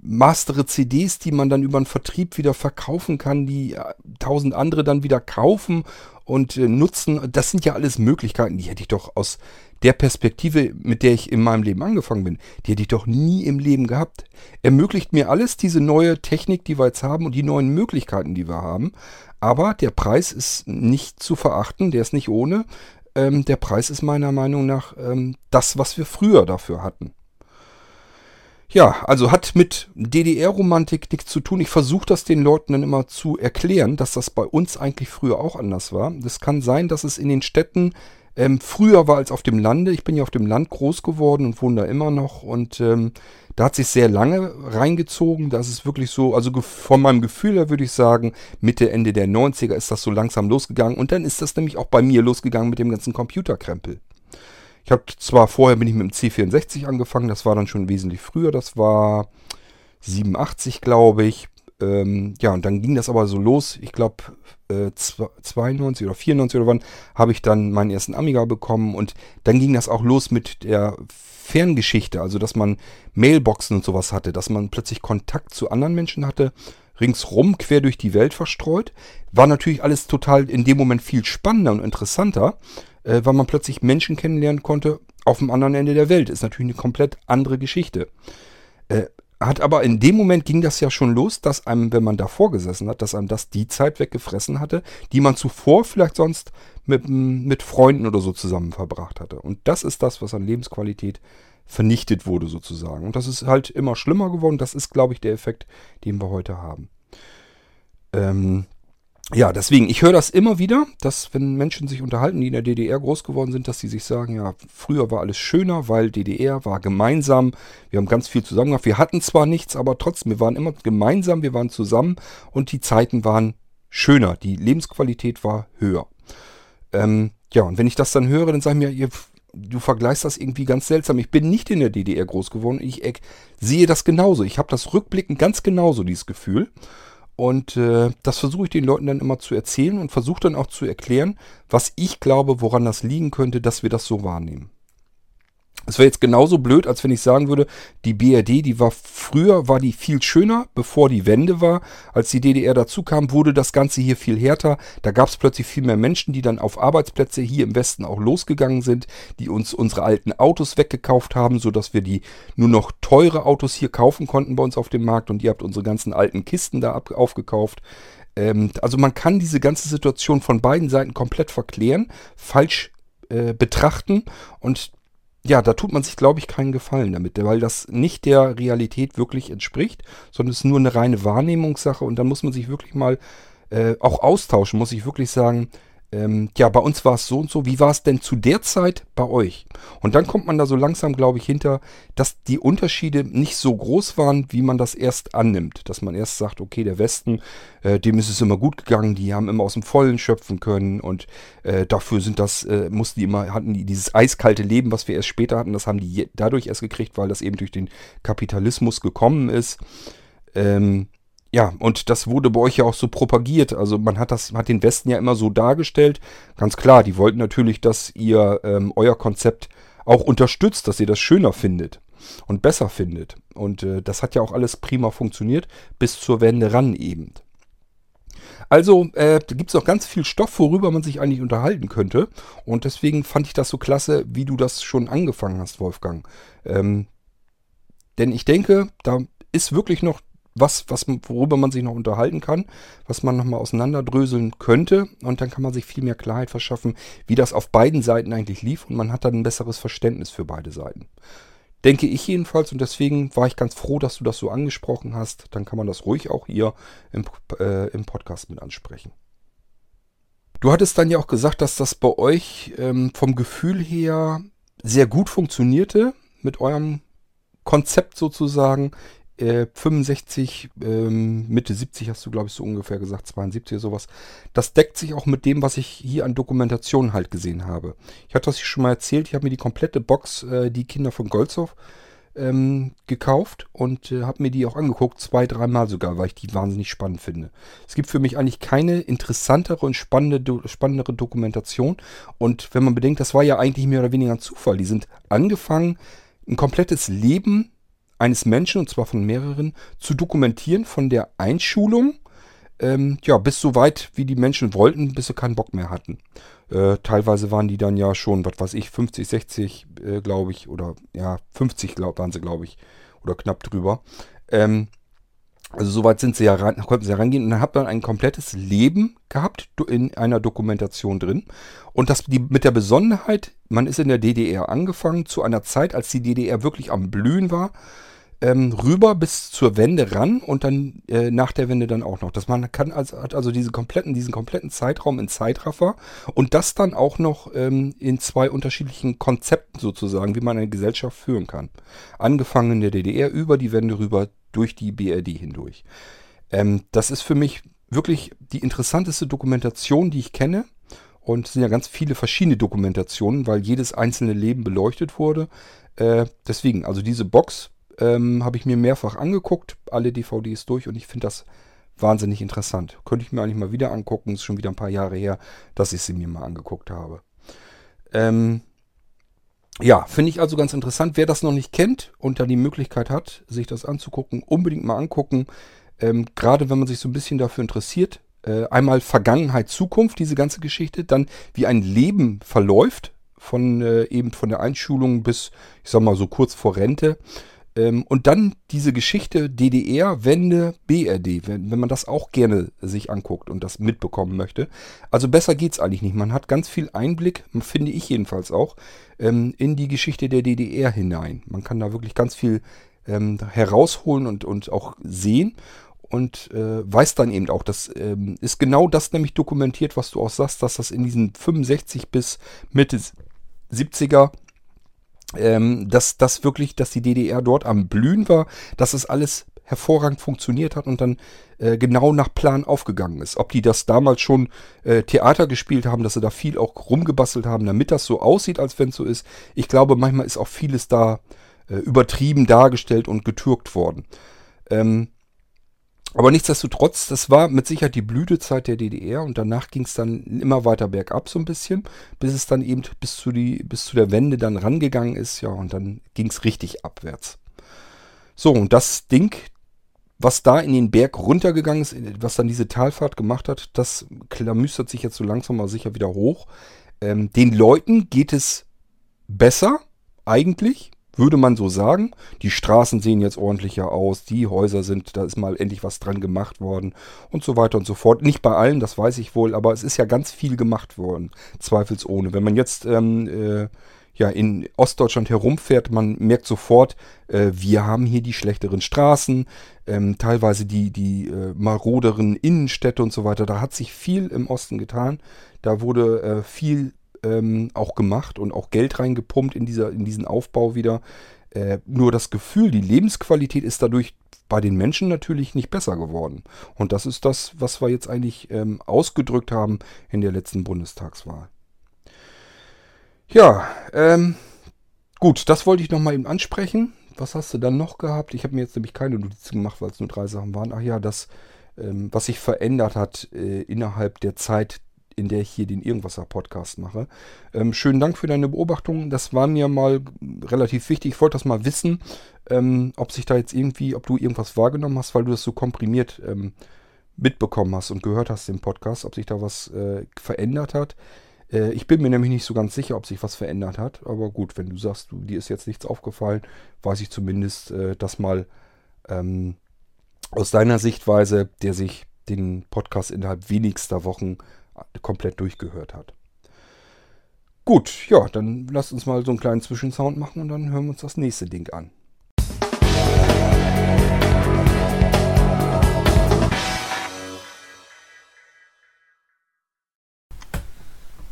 mastere CDs, die man dann über einen Vertrieb wieder verkaufen kann, die äh, tausend andere dann wieder kaufen und äh, nutzen. Das sind ja alles Möglichkeiten, die hätte ich doch aus der Perspektive, mit der ich in meinem Leben angefangen bin, die hätte ich doch nie im Leben gehabt. Ermöglicht mir alles diese neue Technik, die wir jetzt haben und die neuen Möglichkeiten, die wir haben. Aber der Preis ist nicht zu verachten, der ist nicht ohne. Ähm, der Preis ist meiner Meinung nach ähm, das, was wir früher dafür hatten. Ja, also hat mit DDR-Romantik nichts zu tun. Ich versuche das den Leuten dann immer zu erklären, dass das bei uns eigentlich früher auch anders war. Das kann sein, dass es in den Städten ähm, früher war als auf dem Lande. Ich bin ja auf dem Land groß geworden und wohne da immer noch. Und ähm, da hat sich sehr lange reingezogen. Das ist wirklich so, also von meinem Gefühl her würde ich sagen, Mitte, Ende der 90er ist das so langsam losgegangen. Und dann ist das nämlich auch bei mir losgegangen mit dem ganzen Computerkrempel. Ich habe zwar vorher bin ich mit dem C64 angefangen, das war dann schon wesentlich früher, das war 87, glaube ich. Ähm, ja, und dann ging das aber so los. Ich glaube, äh, 92 oder 94 oder wann habe ich dann meinen ersten Amiga bekommen und dann ging das auch los mit der Ferngeschichte, also dass man Mailboxen und sowas hatte, dass man plötzlich Kontakt zu anderen Menschen hatte, ringsrum quer durch die Welt verstreut. War natürlich alles total in dem Moment viel spannender und interessanter, äh, weil man plötzlich Menschen kennenlernen konnte auf dem anderen Ende der Welt. Ist natürlich eine komplett andere Geschichte. Äh, hat aber in dem Moment ging das ja schon los, dass einem, wenn man davor gesessen hat, dass einem das die Zeit weggefressen hatte, die man zuvor vielleicht sonst mit, mit Freunden oder so zusammen verbracht hatte. Und das ist das, was an Lebensqualität vernichtet wurde sozusagen. Und das ist halt immer schlimmer geworden. Das ist, glaube ich, der Effekt, den wir heute haben. Ähm, ja, deswegen, ich höre das immer wieder, dass wenn Menschen sich unterhalten, die in der DDR groß geworden sind, dass sie sich sagen, ja, früher war alles schöner, weil DDR war gemeinsam, wir haben ganz viel zusammen gemacht. Wir hatten zwar nichts, aber trotzdem, wir waren immer gemeinsam, wir waren zusammen und die Zeiten waren schöner, die Lebensqualität war höher. Ähm, ja, und wenn ich das dann höre, dann sage ich mir, du vergleichst das irgendwie ganz seltsam. Ich bin nicht in der DDR groß geworden, ich sehe das genauso. Ich habe das rückblickend ganz genauso, dieses Gefühl. Und äh, das versuche ich den Leuten dann immer zu erzählen und versuche dann auch zu erklären, was ich glaube, woran das liegen könnte, dass wir das so wahrnehmen. Es wäre jetzt genauso blöd, als wenn ich sagen würde, die BRD, die war früher, war die viel schöner, bevor die Wende war. Als die DDR dazu kam, wurde das Ganze hier viel härter. Da gab es plötzlich viel mehr Menschen, die dann auf Arbeitsplätze hier im Westen auch losgegangen sind, die uns unsere alten Autos weggekauft haben, sodass wir die nur noch teure Autos hier kaufen konnten bei uns auf dem Markt und ihr habt unsere ganzen alten Kisten da aufgekauft. Ähm, also man kann diese ganze Situation von beiden Seiten komplett verklären, falsch äh, betrachten und ja, da tut man sich, glaube ich, keinen Gefallen damit, weil das nicht der Realität wirklich entspricht, sondern es ist nur eine reine Wahrnehmungssache und dann muss man sich wirklich mal äh, auch austauschen, muss ich wirklich sagen, ähm, ja, bei uns war es so und so. Wie war es denn zu der Zeit bei euch? Und dann kommt man da so langsam, glaube ich, hinter, dass die Unterschiede nicht so groß waren, wie man das erst annimmt. Dass man erst sagt, okay, der Westen, äh, dem ist es immer gut gegangen, die haben immer aus dem Vollen schöpfen können und äh, dafür sind das, äh, mussten die immer, hatten die dieses eiskalte Leben, was wir erst später hatten, das haben die dadurch erst gekriegt, weil das eben durch den Kapitalismus gekommen ist. Ähm, ja, und das wurde bei euch ja auch so propagiert. Also man hat das, hat den Westen ja immer so dargestellt. Ganz klar, die wollten natürlich, dass ihr ähm, euer Konzept auch unterstützt, dass ihr das schöner findet und besser findet. Und äh, das hat ja auch alles prima funktioniert, bis zur Wende ran eben. Also äh, da gibt es noch ganz viel Stoff, worüber man sich eigentlich unterhalten könnte. Und deswegen fand ich das so klasse, wie du das schon angefangen hast, Wolfgang. Ähm, denn ich denke, da ist wirklich noch was, was, worüber man sich noch unterhalten kann, was man nochmal auseinanderdröseln könnte. Und dann kann man sich viel mehr Klarheit verschaffen, wie das auf beiden Seiten eigentlich lief. Und man hat dann ein besseres Verständnis für beide Seiten. Denke ich jedenfalls. Und deswegen war ich ganz froh, dass du das so angesprochen hast. Dann kann man das ruhig auch hier im, äh, im Podcast mit ansprechen. Du hattest dann ja auch gesagt, dass das bei euch ähm, vom Gefühl her sehr gut funktionierte mit eurem Konzept sozusagen äh, 65, ähm, Mitte 70 hast du, glaube ich, so ungefähr gesagt, 72 oder sowas. Das deckt sich auch mit dem, was ich hier an Dokumentationen halt gesehen habe. Ich hatte das schon mal erzählt, ich habe mir die komplette Box, äh, die Kinder von Golzow, ähm, gekauft und äh, habe mir die auch angeguckt, zwei, dreimal sogar, weil ich die wahnsinnig spannend finde. Es gibt für mich eigentlich keine interessantere und spannende, do, spannendere Dokumentation. Und wenn man bedenkt, das war ja eigentlich mehr oder weniger ein Zufall. Die sind angefangen, ein komplettes Leben eines Menschen, und zwar von mehreren, zu dokumentieren von der Einschulung, ähm, ja, bis so weit, wie die Menschen wollten, bis sie keinen Bock mehr hatten. Äh, teilweise waren die dann ja schon, was weiß ich, 50, 60, äh, glaube ich, oder ja, 50 glaub, waren sie, glaube ich, oder knapp drüber. Ähm, also soweit sind sie ja rein, konnten sie ja reingehen und dann habt ihr ein komplettes Leben gehabt in einer Dokumentation drin. Und das die, mit der Besonderheit, man ist in der DDR angefangen, zu einer Zeit, als die DDR wirklich am Blühen war ähm, rüber bis zur Wende ran und dann äh, nach der Wende dann auch noch. Dass man kann also, hat also diesen kompletten, diesen kompletten Zeitraum in Zeitraffer und das dann auch noch ähm, in zwei unterschiedlichen Konzepten sozusagen, wie man eine Gesellschaft führen kann. Angefangen in der DDR über die Wende rüber durch die BRD hindurch. Ähm, das ist für mich wirklich die interessanteste Dokumentation, die ich kenne. Und es sind ja ganz viele verschiedene Dokumentationen, weil jedes einzelne Leben beleuchtet wurde. Äh, deswegen, also diese Box ähm, habe ich mir mehrfach angeguckt, alle DVDs durch und ich finde das wahnsinnig interessant. Könnte ich mir eigentlich mal wieder angucken. Ist schon wieder ein paar Jahre her, dass ich sie mir mal angeguckt habe. Ähm, ja, finde ich also ganz interessant. Wer das noch nicht kennt und da die Möglichkeit hat, sich das anzugucken, unbedingt mal angucken. Ähm, Gerade wenn man sich so ein bisschen dafür interessiert. Äh, einmal Vergangenheit, Zukunft, diese ganze Geschichte. Dann, wie ein Leben verläuft. Von äh, eben von der Einschulung bis, ich sag mal so kurz vor Rente. Ähm, und dann diese Geschichte DDR, Wende, BRD, wenn, wenn man das auch gerne sich anguckt und das mitbekommen möchte. Also besser geht's eigentlich nicht. Man hat ganz viel Einblick, finde ich jedenfalls auch, ähm, in die Geschichte der DDR hinein. Man kann da wirklich ganz viel ähm, herausholen und, und auch sehen und äh, weiß dann eben auch, das ähm, ist genau das nämlich dokumentiert, was du auch sagst, dass das in diesen 65 bis Mitte 70er ähm, dass das wirklich, dass die DDR dort am Blühen war, dass es alles hervorragend funktioniert hat und dann äh, genau nach Plan aufgegangen ist. Ob die das damals schon äh, Theater gespielt haben, dass sie da viel auch rumgebastelt haben, damit das so aussieht, als wenn es so ist. Ich glaube, manchmal ist auch vieles da äh, übertrieben dargestellt und getürkt worden. Ähm, aber nichtsdestotrotz, das war mit Sicherheit die Blütezeit der DDR und danach ging es dann immer weiter bergab so ein bisschen, bis es dann eben bis zu, die, bis zu der Wende dann rangegangen ist, ja, und dann ging es richtig abwärts. So, und das Ding, was da in den Berg runtergegangen ist, was dann diese Talfahrt gemacht hat, das klamüstert sich jetzt so langsam mal sicher wieder hoch. Ähm, den Leuten geht es besser, eigentlich würde man so sagen. Die Straßen sehen jetzt ordentlicher aus, die Häuser sind, da ist mal endlich was dran gemacht worden und so weiter und so fort. Nicht bei allen, das weiß ich wohl, aber es ist ja ganz viel gemacht worden, zweifelsohne. Wenn man jetzt ähm, äh, ja, in Ostdeutschland herumfährt, man merkt sofort, äh, wir haben hier die schlechteren Straßen, ähm, teilweise die, die äh, maroderen Innenstädte und so weiter. Da hat sich viel im Osten getan. Da wurde äh, viel ähm, auch gemacht und auch Geld reingepumpt in, dieser, in diesen Aufbau wieder. Äh, nur das Gefühl, die Lebensqualität ist dadurch bei den Menschen natürlich nicht besser geworden. Und das ist das, was wir jetzt eigentlich ähm, ausgedrückt haben in der letzten Bundestagswahl. Ja, ähm, gut, das wollte ich nochmal eben ansprechen. Was hast du dann noch gehabt? Ich habe mir jetzt nämlich keine Notizen gemacht, weil es nur drei Sachen waren. Ach ja, das, ähm, was sich verändert hat äh, innerhalb der Zeit in der ich hier den Irgendwasser-Podcast mache. Ähm, schönen Dank für deine Beobachtung. Das war mir mal relativ wichtig. Ich wollte das mal wissen, ähm, ob sich da jetzt irgendwie, ob du irgendwas wahrgenommen hast, weil du das so komprimiert ähm, mitbekommen hast und gehört hast im Podcast, ob sich da was äh, verändert hat. Äh, ich bin mir nämlich nicht so ganz sicher, ob sich was verändert hat. Aber gut, wenn du sagst, du, dir ist jetzt nichts aufgefallen, weiß ich zumindest, äh, dass mal ähm, aus deiner Sichtweise, der sich den Podcast innerhalb wenigster Wochen komplett durchgehört hat. Gut, ja, dann lasst uns mal so einen kleinen Zwischensound machen und dann hören wir uns das nächste Ding an.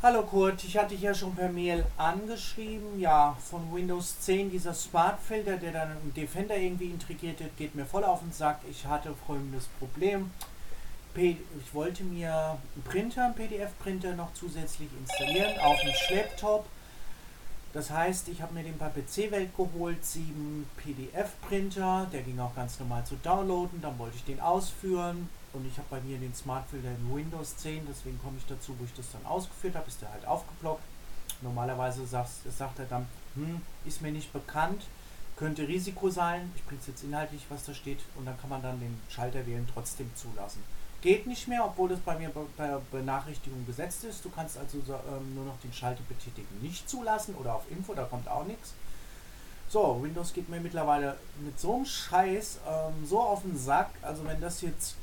Hallo Kurt, ich hatte dich ja schon per Mail angeschrieben. Ja, von Windows 10 dieser Smart-Filter, der dann im Defender irgendwie integriert wird, geht mir voll auf den Sack. Ich hatte folgendes Problem ich wollte mir einen Printer, einen PDF-Printer noch zusätzlich installieren auf dem Schlepptop. Das heißt, ich habe mir den bei PC-Welt geholt, sieben PDF-Printer, der ging auch ganz normal zu downloaden, dann wollte ich den ausführen und ich habe bei mir den Smartfilter in Windows 10, deswegen komme ich dazu, wo ich das dann ausgeführt habe, ist der halt aufgeploppt. Normalerweise sagt, sagt er dann, hm, ist mir nicht bekannt, könnte Risiko sein, ich bringe es jetzt inhaltlich, was da steht und dann kann man dann den Schalter wählen, trotzdem zulassen. Geht nicht mehr, obwohl das bei mir bei Benachrichtigung gesetzt ist. Du kannst also ähm, nur noch den Schalter betätigen nicht zulassen oder auf Info, da kommt auch nichts. So, Windows geht mir mittlerweile mit so einem Scheiß ähm, so auf den Sack. Also wenn das jetzt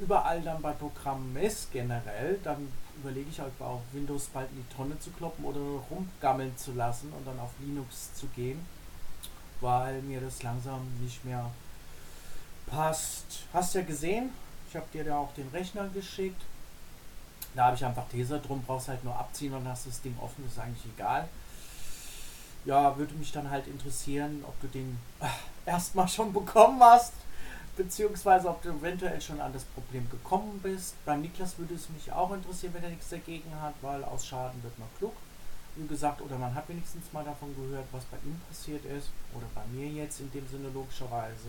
überall dann bei Programmen ist generell, dann überlege ich halt auch Windows bald in die Tonne zu kloppen oder rumgammeln zu lassen und dann auf Linux zu gehen, weil mir das langsam nicht mehr passt. Hast ja gesehen, habe dir da auch den Rechner geschickt. Da habe ich einfach Teser drum, brauchst halt nur abziehen und hast das Ding offen, ist eigentlich egal. Ja, würde mich dann halt interessieren, ob du den erstmal schon bekommen hast, beziehungsweise ob du eventuell schon an das Problem gekommen bist. Bei Niklas würde es mich auch interessieren, wenn er nichts dagegen hat, weil aus Schaden wird man klug. Wie gesagt, oder man hat wenigstens mal davon gehört, was bei ihm passiert ist, oder bei mir jetzt in dem Sinne logischerweise.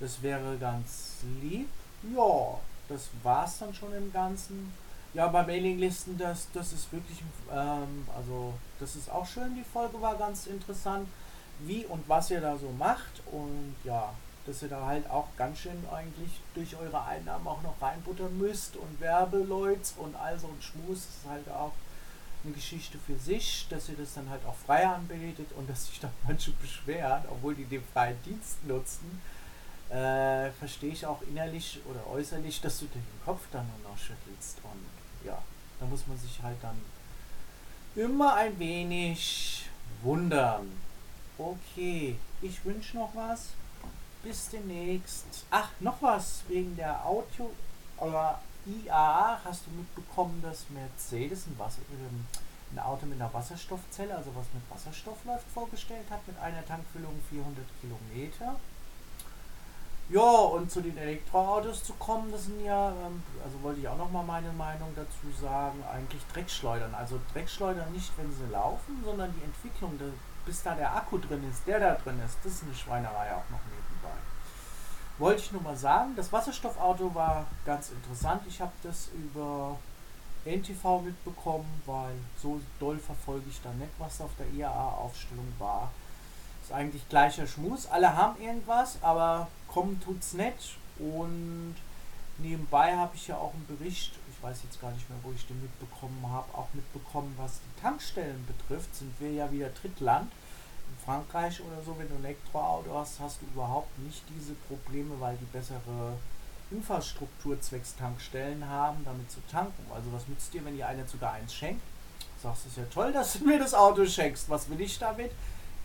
Das wäre ganz lieb. Ja, das war's dann schon im Ganzen. Ja, bei Mailinglisten, das, das ist wirklich, ähm, also das ist auch schön, die Folge war ganz interessant, wie und was ihr da so macht und ja, dass ihr da halt auch ganz schön eigentlich durch eure Einnahmen auch noch reinbuttern müsst und Werbeleute und all so ein Schmus. Ist halt auch eine Geschichte für sich, dass ihr das dann halt auch frei anbietet und dass sich dann manche beschweren, obwohl die den freien Dienst nutzen, äh, verstehe ich auch innerlich oder äußerlich, dass du den Kopf dann nur noch schüttelst. Und ja, da muss man sich halt dann immer ein wenig wundern. Okay, ich wünsche noch was. Bis demnächst. Ach, noch was wegen der Audio oder IA. Hast du mitbekommen, dass Mercedes ein, Wasser, ähm, ein Auto mit einer Wasserstoffzelle, also was mit Wasserstoff läuft, vorgestellt hat, mit einer Tankfüllung 400 Kilometer? Ja, und zu den Elektroautos zu kommen, das sind ja, ähm, also wollte ich auch noch mal meine Meinung dazu sagen, eigentlich Dreckschleudern. Also Dreckschleudern nicht, wenn sie laufen, sondern die Entwicklung, bis da der Akku drin ist, der da drin ist, das ist eine Schweinerei auch noch nebenbei. Wollte ich nur mal sagen, das Wasserstoffauto war ganz interessant. Ich habe das über NTV mitbekommen, weil so doll verfolge ich da nicht, was auf der IAA-Aufstellung war. Ist eigentlich gleicher Schmus. Alle haben irgendwas, aber kommen tut's nicht. Und nebenbei habe ich ja auch einen Bericht, ich weiß jetzt gar nicht mehr, wo ich den mitbekommen habe, auch mitbekommen, was die Tankstellen betrifft, sind wir ja wieder Drittland. In Frankreich oder so, wenn du ein Elektroauto hast, hast du überhaupt nicht diese Probleme, weil die bessere Infrastruktur zwecks Tankstellen haben, damit zu tanken. Also was nützt dir, wenn dir einer sogar eins schenkt? Sagst du, ist ja toll, dass du mir das Auto schenkst. Was will ich damit?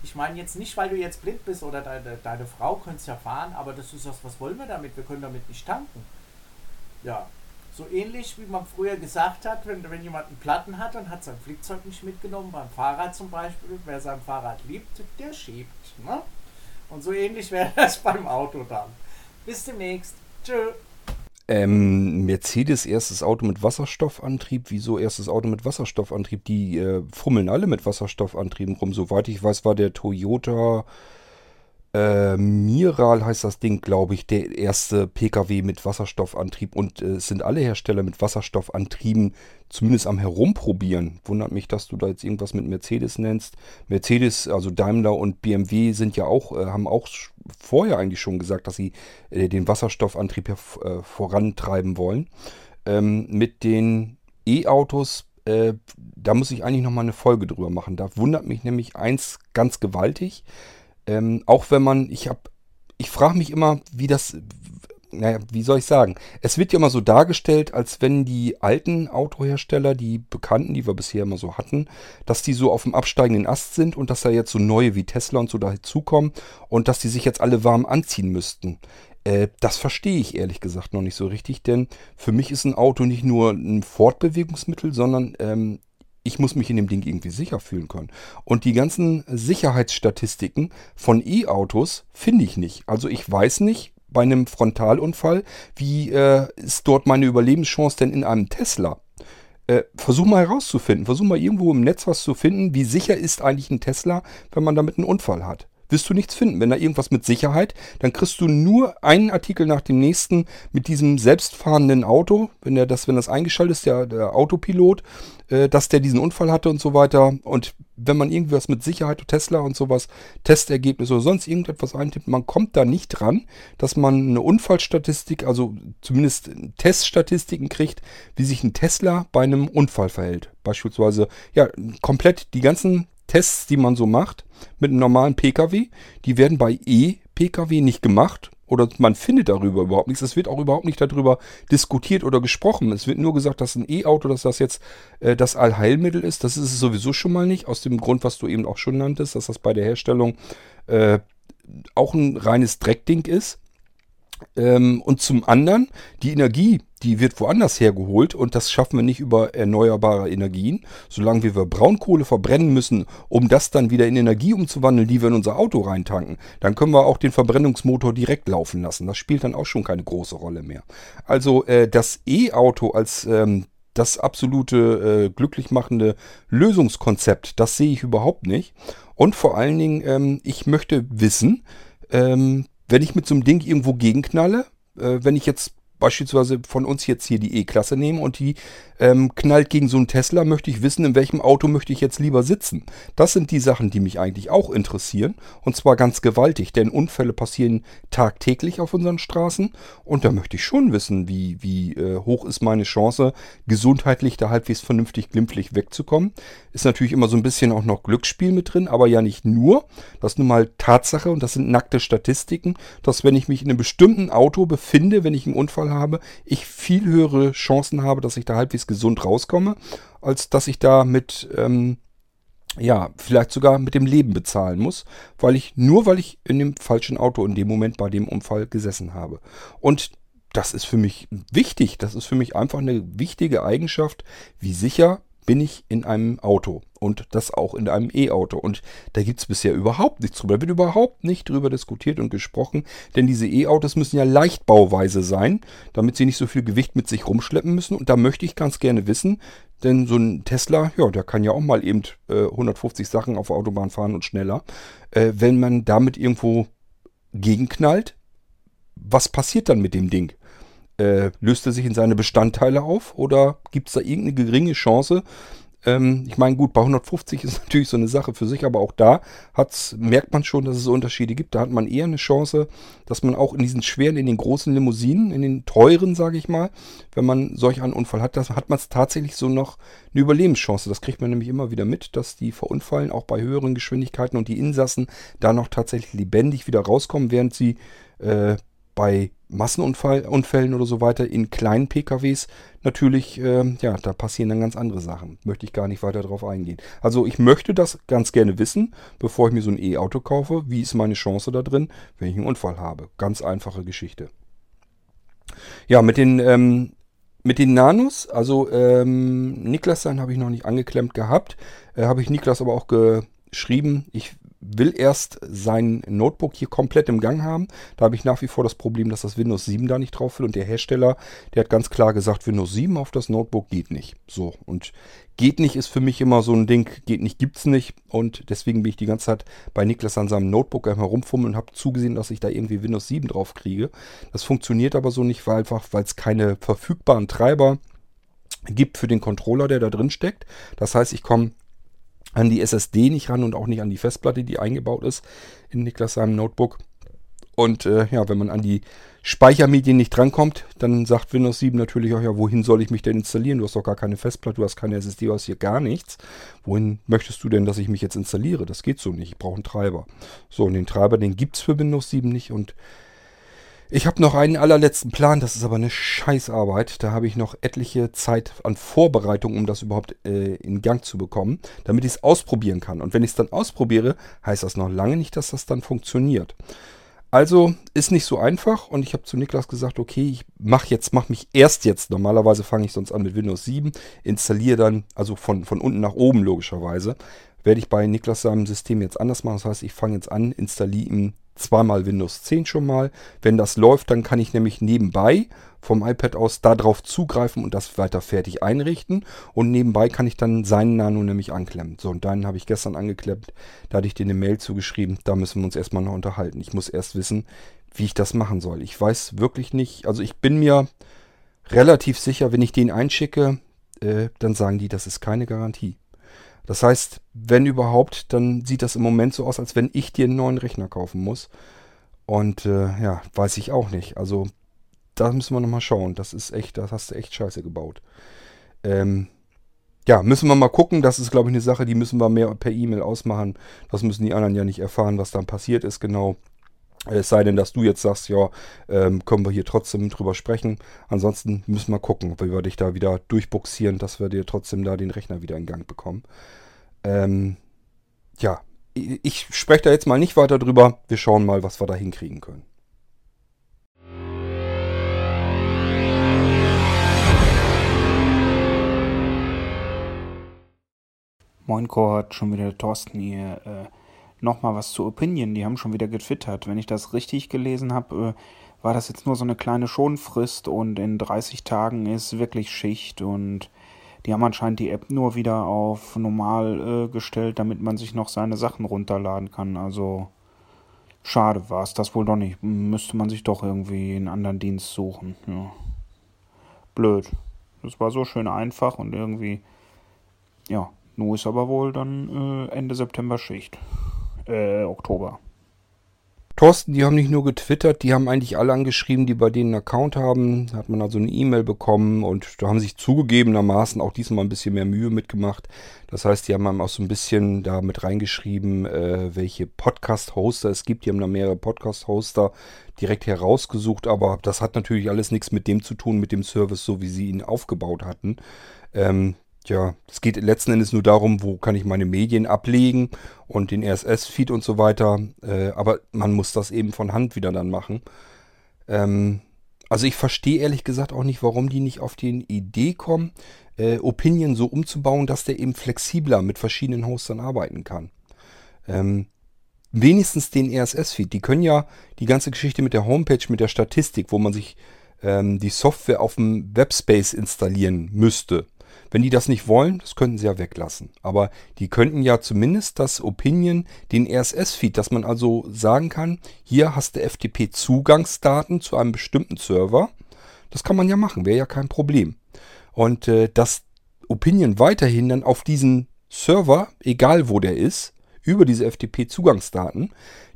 Ich meine jetzt nicht, weil du jetzt blind bist oder deine, deine Frau könnte es ja fahren, aber das ist das, was wollen wir damit? Wir können damit nicht tanken. Ja, so ähnlich wie man früher gesagt hat, wenn, wenn jemand einen Platten hat und hat sein Flickzeug nicht mitgenommen, beim Fahrrad zum Beispiel, wer sein Fahrrad liebt, der schiebt. Ne? Und so ähnlich [laughs] wäre das beim Auto dann. Bis demnächst. Tschö. Ähm, Mercedes erstes Auto mit Wasserstoffantrieb. Wieso erstes Auto mit Wasserstoffantrieb? Die äh, fummeln alle mit Wasserstoffantrieben rum. Soweit ich weiß, war der Toyota äh, Miral heißt das Ding, glaube ich, der erste Pkw mit Wasserstoffantrieb und äh, es sind alle Hersteller mit Wasserstoffantrieben zumindest am Herumprobieren. Wundert mich, dass du da jetzt irgendwas mit Mercedes nennst. Mercedes, also Daimler und BMW sind ja auch, äh, haben auch vorher eigentlich schon gesagt, dass sie äh, den Wasserstoffantrieb äh, vorantreiben wollen. Ähm, mit den E-Autos äh, da muss ich eigentlich nochmal eine Folge drüber machen. Da wundert mich nämlich eins ganz gewaltig. Ähm, auch wenn man, ich habe, ich frage mich immer, wie das, naja, wie soll ich sagen? Es wird ja immer so dargestellt, als wenn die alten Autohersteller, die bekannten, die wir bisher immer so hatten, dass die so auf dem absteigenden Ast sind und dass da jetzt so neue wie Tesla und so dazukommen und dass die sich jetzt alle warm anziehen müssten. Äh, das verstehe ich ehrlich gesagt noch nicht so richtig, denn für mich ist ein Auto nicht nur ein Fortbewegungsmittel, sondern ähm, ich muss mich in dem Ding irgendwie sicher fühlen können. Und die ganzen Sicherheitsstatistiken von E-Autos finde ich nicht. Also ich weiß nicht bei einem Frontalunfall, wie äh, ist dort meine Überlebenschance denn in einem Tesla? Äh, versuch mal herauszufinden, versuch mal irgendwo im Netz was zu finden, wie sicher ist eigentlich ein Tesla, wenn man damit einen Unfall hat wirst du nichts finden. Wenn da irgendwas mit Sicherheit, dann kriegst du nur einen Artikel nach dem nächsten mit diesem selbstfahrenden Auto, wenn der das, wenn das eingeschaltet ist, der, der Autopilot, äh, dass der diesen Unfall hatte und so weiter. Und wenn man irgendwas mit Sicherheit, Tesla und sowas, Testergebnisse oder sonst irgendetwas eintippt, man kommt da nicht dran, dass man eine Unfallstatistik, also zumindest Teststatistiken kriegt, wie sich ein Tesla bei einem Unfall verhält. Beispielsweise, ja, komplett die ganzen Tests, die man so macht mit einem normalen Pkw, die werden bei E-Pkw nicht gemacht oder man findet darüber überhaupt nichts. Es wird auch überhaupt nicht darüber diskutiert oder gesprochen. Es wird nur gesagt, dass ein E-Auto, dass das jetzt äh, das Allheilmittel ist. Das ist es sowieso schon mal nicht, aus dem Grund, was du eben auch schon nanntest, dass das bei der Herstellung äh, auch ein reines Dreckding ist. Ähm, und zum anderen, die Energie, die wird woanders hergeholt und das schaffen wir nicht über erneuerbare Energien. Solange wir Braunkohle verbrennen müssen, um das dann wieder in Energie umzuwandeln, die wir in unser Auto reintanken, dann können wir auch den Verbrennungsmotor direkt laufen lassen. Das spielt dann auch schon keine große Rolle mehr. Also äh, das E-Auto als ähm, das absolute äh, glücklich machende Lösungskonzept, das sehe ich überhaupt nicht. Und vor allen Dingen, ähm, ich möchte wissen, ähm, wenn ich mit so einem Ding irgendwo gegenknalle, äh, wenn ich jetzt beispielsweise von uns jetzt hier die E-Klasse nehme und die ähm, knallt gegen so einen Tesla, möchte ich wissen, in welchem Auto möchte ich jetzt lieber sitzen. Das sind die Sachen, die mich eigentlich auch interessieren. Und zwar ganz gewaltig, denn Unfälle passieren tagtäglich auf unseren Straßen. Und da möchte ich schon wissen, wie, wie äh, hoch ist meine Chance, gesundheitlich da halbwegs vernünftig glimpflich wegzukommen. Ist natürlich immer so ein bisschen auch noch Glücksspiel mit drin, aber ja nicht nur. Das ist nun mal Tatsache und das sind nackte Statistiken, dass wenn ich mich in einem bestimmten Auto befinde, wenn ich einen Unfall habe, ich viel höhere Chancen habe, dass ich da halbwegs gesund rauskomme, als dass ich da mit, ähm, ja, vielleicht sogar mit dem Leben bezahlen muss, weil ich, nur weil ich in dem falschen Auto in dem Moment bei dem Unfall gesessen habe. Und das ist für mich wichtig. Das ist für mich einfach eine wichtige Eigenschaft, wie sicher bin ich in einem Auto und das auch in einem E-Auto. Und da gibt es bisher überhaupt nichts drüber. Da wird überhaupt nicht drüber diskutiert und gesprochen, denn diese E-Autos müssen ja leichtbauweise sein, damit sie nicht so viel Gewicht mit sich rumschleppen müssen. Und da möchte ich ganz gerne wissen, denn so ein Tesla, ja, der kann ja auch mal eben äh, 150 Sachen auf der Autobahn fahren und schneller. Äh, wenn man damit irgendwo gegenknallt, was passiert dann mit dem Ding? Äh, löst er sich in seine Bestandteile auf oder gibt es da irgendeine geringe Chance? Ähm, ich meine, gut, bei 150 ist [laughs] natürlich so eine Sache für sich, aber auch da hat's, merkt man schon, dass es Unterschiede gibt. Da hat man eher eine Chance, dass man auch in diesen schweren, in den großen Limousinen, in den teuren, sage ich mal, wenn man solch einen Unfall hat, das hat man tatsächlich so noch eine Überlebenschance. Das kriegt man nämlich immer wieder mit, dass die verunfallen, auch bei höheren Geschwindigkeiten und die Insassen da noch tatsächlich lebendig wieder rauskommen, während sie äh, bei Massenunfällen oder so weiter in kleinen PKWs natürlich, äh, ja, da passieren dann ganz andere Sachen. Möchte ich gar nicht weiter darauf eingehen. Also ich möchte das ganz gerne wissen, bevor ich mir so ein E-Auto kaufe. Wie ist meine Chance da drin, wenn ich einen Unfall habe? Ganz einfache Geschichte. Ja, mit den, ähm, mit den Nanos, also ähm, Niklas sein habe ich noch nicht angeklemmt gehabt. Äh, habe ich Niklas aber auch geschrieben. Ich will erst sein Notebook hier komplett im Gang haben. Da habe ich nach wie vor das Problem, dass das Windows 7 da nicht drauf will. Und der Hersteller, der hat ganz klar gesagt, Windows 7 auf das Notebook geht nicht. So, und geht nicht ist für mich immer so ein Ding, geht nicht, gibt's nicht. Und deswegen bin ich die ganze Zeit bei Niklas an seinem Notebook herumfummeln und habe zugesehen, dass ich da irgendwie Windows 7 drauf kriege. Das funktioniert aber so nicht, weil einfach, weil es keine verfügbaren Treiber gibt für den Controller, der da drin steckt. Das heißt, ich komme an die SSD nicht ran und auch nicht an die Festplatte, die eingebaut ist in Niklas seinem Notebook. Und äh, ja, wenn man an die Speichermedien nicht drankommt, dann sagt Windows 7 natürlich auch, ja, wohin soll ich mich denn installieren? Du hast doch gar keine Festplatte, du hast keine SSD, du hast hier gar nichts. Wohin möchtest du denn, dass ich mich jetzt installiere? Das geht so nicht. Ich brauche einen Treiber. So, und den Treiber, den gibt es für Windows 7 nicht und ich habe noch einen allerletzten Plan, das ist aber eine Scheißarbeit. Da habe ich noch etliche Zeit an Vorbereitung, um das überhaupt äh, in Gang zu bekommen, damit ich es ausprobieren kann. Und wenn ich es dann ausprobiere, heißt das noch lange nicht, dass das dann funktioniert. Also ist nicht so einfach und ich habe zu Niklas gesagt, okay, ich mache jetzt, mache mich erst jetzt. Normalerweise fange ich sonst an mit Windows 7, installiere dann, also von, von unten nach oben logischerweise, werde ich bei Niklas seinem System jetzt anders machen. Das heißt, ich fange jetzt an, installiere ihm zweimal Windows 10 schon mal. Wenn das läuft, dann kann ich nämlich nebenbei vom iPad aus darauf zugreifen und das weiter fertig einrichten. Und nebenbei kann ich dann seinen Nano nämlich anklemmen. So, und deinen habe ich gestern angeklemmt. Da hatte ich dir eine Mail zugeschrieben. Da müssen wir uns erstmal noch unterhalten. Ich muss erst wissen, wie ich das machen soll. Ich weiß wirklich nicht. Also ich bin mir relativ sicher, wenn ich den einschicke, äh, dann sagen die, das ist keine Garantie. Das heißt, wenn überhaupt, dann sieht das im Moment so aus, als wenn ich dir einen neuen Rechner kaufen muss. Und äh, ja, weiß ich auch nicht. Also, da müssen wir nochmal schauen. Das ist echt, das hast du echt scheiße gebaut. Ähm, ja, müssen wir mal gucken. Das ist, glaube ich, eine Sache, die müssen wir mehr per E-Mail ausmachen. Das müssen die anderen ja nicht erfahren, was dann passiert ist, genau. Es sei denn, dass du jetzt sagst, ja, ähm, können wir hier trotzdem drüber sprechen. Ansonsten müssen wir gucken, wie wir dich da wieder durchbuxieren, dass wir dir trotzdem da den Rechner wieder in Gang bekommen. Ähm, ja, ich, spreche da jetzt mal nicht weiter drüber. Wir schauen mal, was wir da hinkriegen können. Moin Kurt, schon wieder Thorsten hier. Äh, Nochmal was zu Opinion, die haben schon wieder getwittert. Wenn ich das richtig gelesen habe, äh, war das jetzt nur so eine kleine Schonfrist und in 30 Tagen ist wirklich Schicht und die haben anscheinend die App nur wieder auf normal äh, gestellt, damit man sich noch seine Sachen runterladen kann. Also schade war es das wohl doch nicht. Müsste man sich doch irgendwie einen anderen Dienst suchen. Ja. blöd. Das war so schön einfach und irgendwie, ja, nun ist aber wohl dann äh, Ende September Schicht. Äh, Oktober. Thorsten, die haben nicht nur getwittert, die haben eigentlich alle angeschrieben, die bei denen einen Account haben. Da hat man also eine E-Mail bekommen und da haben sich zugegebenermaßen auch diesmal ein bisschen mehr Mühe mitgemacht. Das heißt, die haben auch so ein bisschen da mit reingeschrieben, äh, welche Podcast-Hoster es gibt. Die haben da mehrere Podcast-Hoster direkt herausgesucht, aber das hat natürlich alles nichts mit dem zu tun, mit dem Service, so wie sie ihn aufgebaut hatten. Ähm, ja, es geht letzten Endes nur darum, wo kann ich meine Medien ablegen und den RSS-Feed und so weiter. Äh, aber man muss das eben von Hand wieder dann machen. Ähm, also ich verstehe ehrlich gesagt auch nicht, warum die nicht auf die Idee kommen, äh, Opinion so umzubauen, dass der eben flexibler mit verschiedenen Hostern arbeiten kann. Ähm, wenigstens den RSS-Feed. Die können ja die ganze Geschichte mit der Homepage, mit der Statistik, wo man sich ähm, die Software auf dem Webspace installieren müsste. Wenn die das nicht wollen, das könnten sie ja weglassen. Aber die könnten ja zumindest das Opinion, den RSS-Feed, dass man also sagen kann, hier hast du FTP-Zugangsdaten zu einem bestimmten Server. Das kann man ja machen, wäre ja kein Problem. Und äh, dass Opinion weiterhin dann auf diesen Server, egal wo der ist, über diese FTP-Zugangsdaten,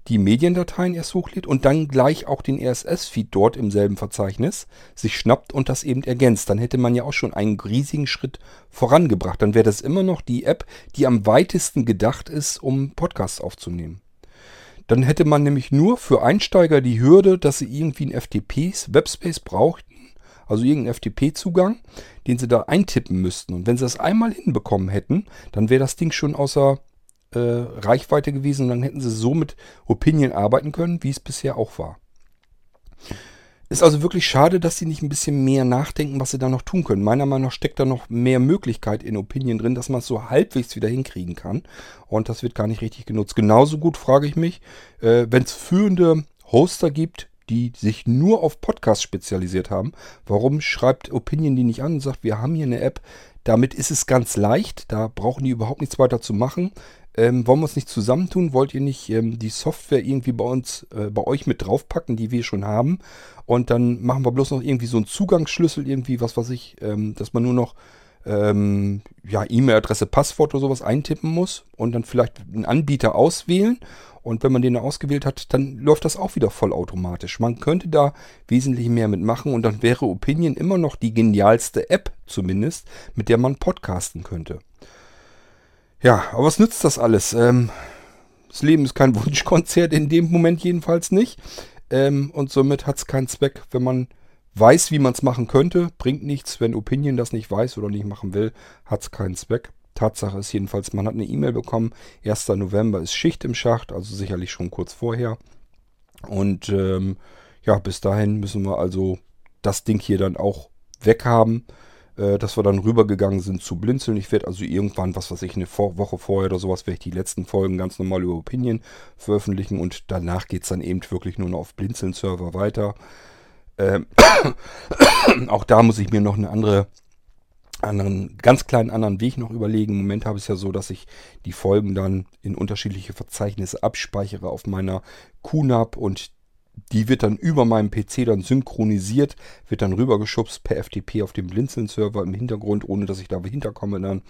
die Mediendateien erst hochlädt und dann gleich auch den RSS-Feed dort im selben Verzeichnis sich schnappt und das eben ergänzt. Dann hätte man ja auch schon einen riesigen Schritt vorangebracht. Dann wäre das immer noch die App, die am weitesten gedacht ist, um Podcasts aufzunehmen. Dann hätte man nämlich nur für Einsteiger die Hürde, dass sie irgendwie einen FTP-Webspace brauchten, also irgendeinen FTP-Zugang, den sie da eintippen müssten. Und wenn sie das einmal hinbekommen hätten, dann wäre das Ding schon außer äh, Reichweite gewesen und dann hätten sie so mit Opinion arbeiten können, wie es bisher auch war. Ist also wirklich schade, dass sie nicht ein bisschen mehr nachdenken, was sie da noch tun können. Meiner Meinung nach steckt da noch mehr Möglichkeit in Opinion drin, dass man es so halbwegs wieder hinkriegen kann. Und das wird gar nicht richtig genutzt. Genauso gut frage ich mich, äh, wenn es führende Hoster gibt, die sich nur auf Podcasts spezialisiert haben, warum schreibt Opinion die nicht an und sagt, wir haben hier eine App, damit ist es ganz leicht, da brauchen die überhaupt nichts weiter zu machen. Ähm, wollen wir uns nicht zusammentun? Wollt ihr nicht ähm, die Software irgendwie bei uns, äh, bei euch mit draufpacken, die wir schon haben? Und dann machen wir bloß noch irgendwie so einen Zugangsschlüssel, irgendwie, was weiß ich, ähm, dass man nur noch ähm, ja, E-Mail-Adresse, Passwort oder sowas eintippen muss und dann vielleicht einen Anbieter auswählen. Und wenn man den ausgewählt hat, dann läuft das auch wieder vollautomatisch. Man könnte da wesentlich mehr mitmachen und dann wäre Opinion immer noch die genialste App zumindest, mit der man podcasten könnte. Ja, aber was nützt das alles? Ähm, das Leben ist kein [laughs] Wunschkonzert, in dem Moment jedenfalls nicht. Ähm, und somit hat es keinen Zweck, wenn man weiß, wie man es machen könnte. Bringt nichts, wenn Opinion das nicht weiß oder nicht machen will, hat es keinen Zweck. Tatsache ist jedenfalls, man hat eine E-Mail bekommen. 1. November ist Schicht im Schacht, also sicherlich schon kurz vorher. Und ähm, ja, bis dahin müssen wir also das Ding hier dann auch weghaben dass wir dann rübergegangen sind zu Blinzeln. Ich werde also irgendwann, was weiß ich, eine Woche vorher oder sowas, werde ich die letzten Folgen ganz normal über Opinion veröffentlichen und danach geht es dann eben wirklich nur noch auf Blinzeln-Server weiter. Ähm, [coughs] auch da muss ich mir noch eine andere anderen, ganz kleinen anderen Weg noch überlegen. Im Moment habe ich es ja so, dass ich die Folgen dann in unterschiedliche Verzeichnisse abspeichere auf meiner QNAP und die wird dann über meinem PC dann synchronisiert, wird dann rübergeschubst per FTP auf dem Blinzeln-Server im Hintergrund, ohne dass ich da hinterkomme dann.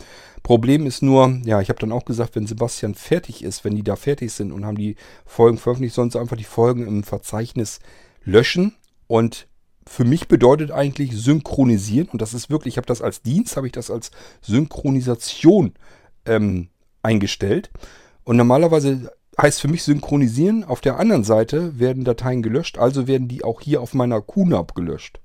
Problem ist nur, ja, ich habe dann auch gesagt, wenn Sebastian fertig ist, wenn die da fertig sind und haben die Folgen veröffentlicht, sie einfach die Folgen im Verzeichnis löschen und für mich bedeutet eigentlich synchronisieren und das ist wirklich, ich habe das als Dienst, habe ich das als Synchronisation ähm, eingestellt und normalerweise heißt für mich synchronisieren. Auf der anderen Seite werden Dateien gelöscht, also werden die auch hier auf meiner QNAP gelöscht.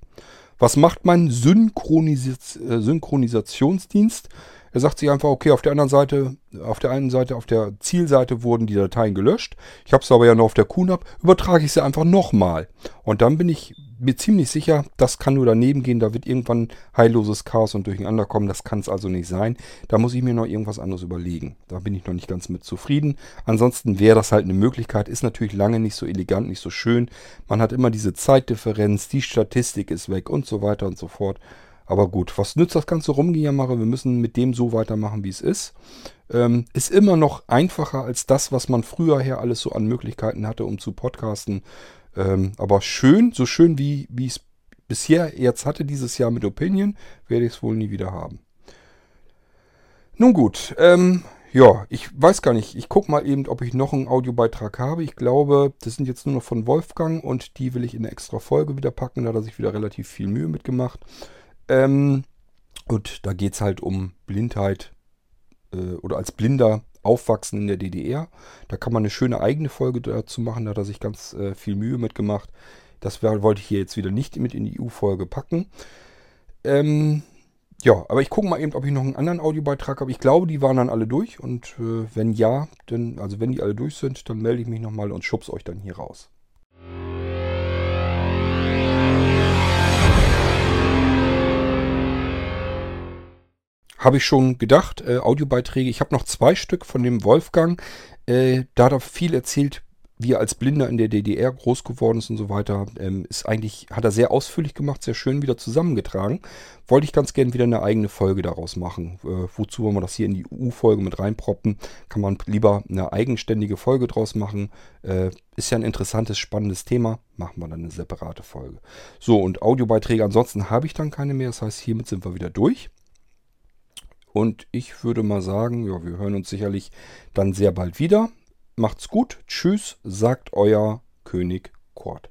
Was macht mein Synchronis äh, Synchronisationsdienst? Er sagt sich einfach, okay, auf der anderen Seite, auf der einen Seite, auf der Zielseite wurden die Dateien gelöscht. Ich habe es aber ja noch auf der QNAP, übertrage ich sie einfach nochmal. Und dann bin ich mir ziemlich sicher, das kann nur daneben gehen, da wird irgendwann heilloses Chaos und Durcheinander kommen, das kann es also nicht sein. Da muss ich mir noch irgendwas anderes überlegen. Da bin ich noch nicht ganz mit zufrieden. Ansonsten wäre das halt eine Möglichkeit, ist natürlich lange nicht so elegant, nicht so schön. Man hat immer diese Zeitdifferenz, die Statistik ist weg und so weiter und so fort. Aber gut, was nützt das ganze Rumgejammer? Wir müssen mit dem so weitermachen, wie es ist. Ähm, ist immer noch einfacher als das, was man früher her alles so an Möglichkeiten hatte, um zu podcasten. Ähm, aber schön, so schön wie es bisher jetzt hatte dieses Jahr mit Opinion, werde ich es wohl nie wieder haben. Nun gut, ähm, ja, ich weiß gar nicht. Ich gucke mal eben, ob ich noch einen Audiobeitrag habe. Ich glaube, das sind jetzt nur noch von Wolfgang und die will ich in eine extra Folge wieder packen. Da hat er sich wieder relativ viel Mühe mitgemacht. Ähm, und da geht es halt um Blindheit äh, oder als Blinder aufwachsen in der DDR. Da kann man eine schöne eigene Folge dazu machen. Da hat er sich ganz äh, viel Mühe mitgemacht. Das wollte ich hier jetzt wieder nicht mit in die EU-Folge packen. Ähm, ja, aber ich gucke mal eben, ob ich noch einen anderen Audiobeitrag habe. Ich glaube, die waren dann alle durch. Und äh, wenn ja, dann, also wenn die alle durch sind, dann melde ich mich nochmal und schub's euch dann hier raus. Habe ich schon gedacht, äh, Audiobeiträge. Ich habe noch zwei Stück von dem Wolfgang. Äh, da hat er viel erzählt, wie er als Blinder in der DDR groß geworden ist und so weiter, ähm, ist eigentlich, hat er sehr ausführlich gemacht, sehr schön wieder zusammengetragen. Wollte ich ganz gerne wieder eine eigene Folge daraus machen. Äh, wozu wollen wir das hier in die U-Folge mit reinproppen? Kann man lieber eine eigenständige Folge draus machen. Äh, ist ja ein interessantes, spannendes Thema. Machen wir dann eine separate Folge. So, und Audiobeiträge ansonsten habe ich dann keine mehr. Das heißt, hiermit sind wir wieder durch. Und ich würde mal sagen, ja, wir hören uns sicherlich dann sehr bald wieder. Macht's gut. Tschüss, sagt euer König Kort.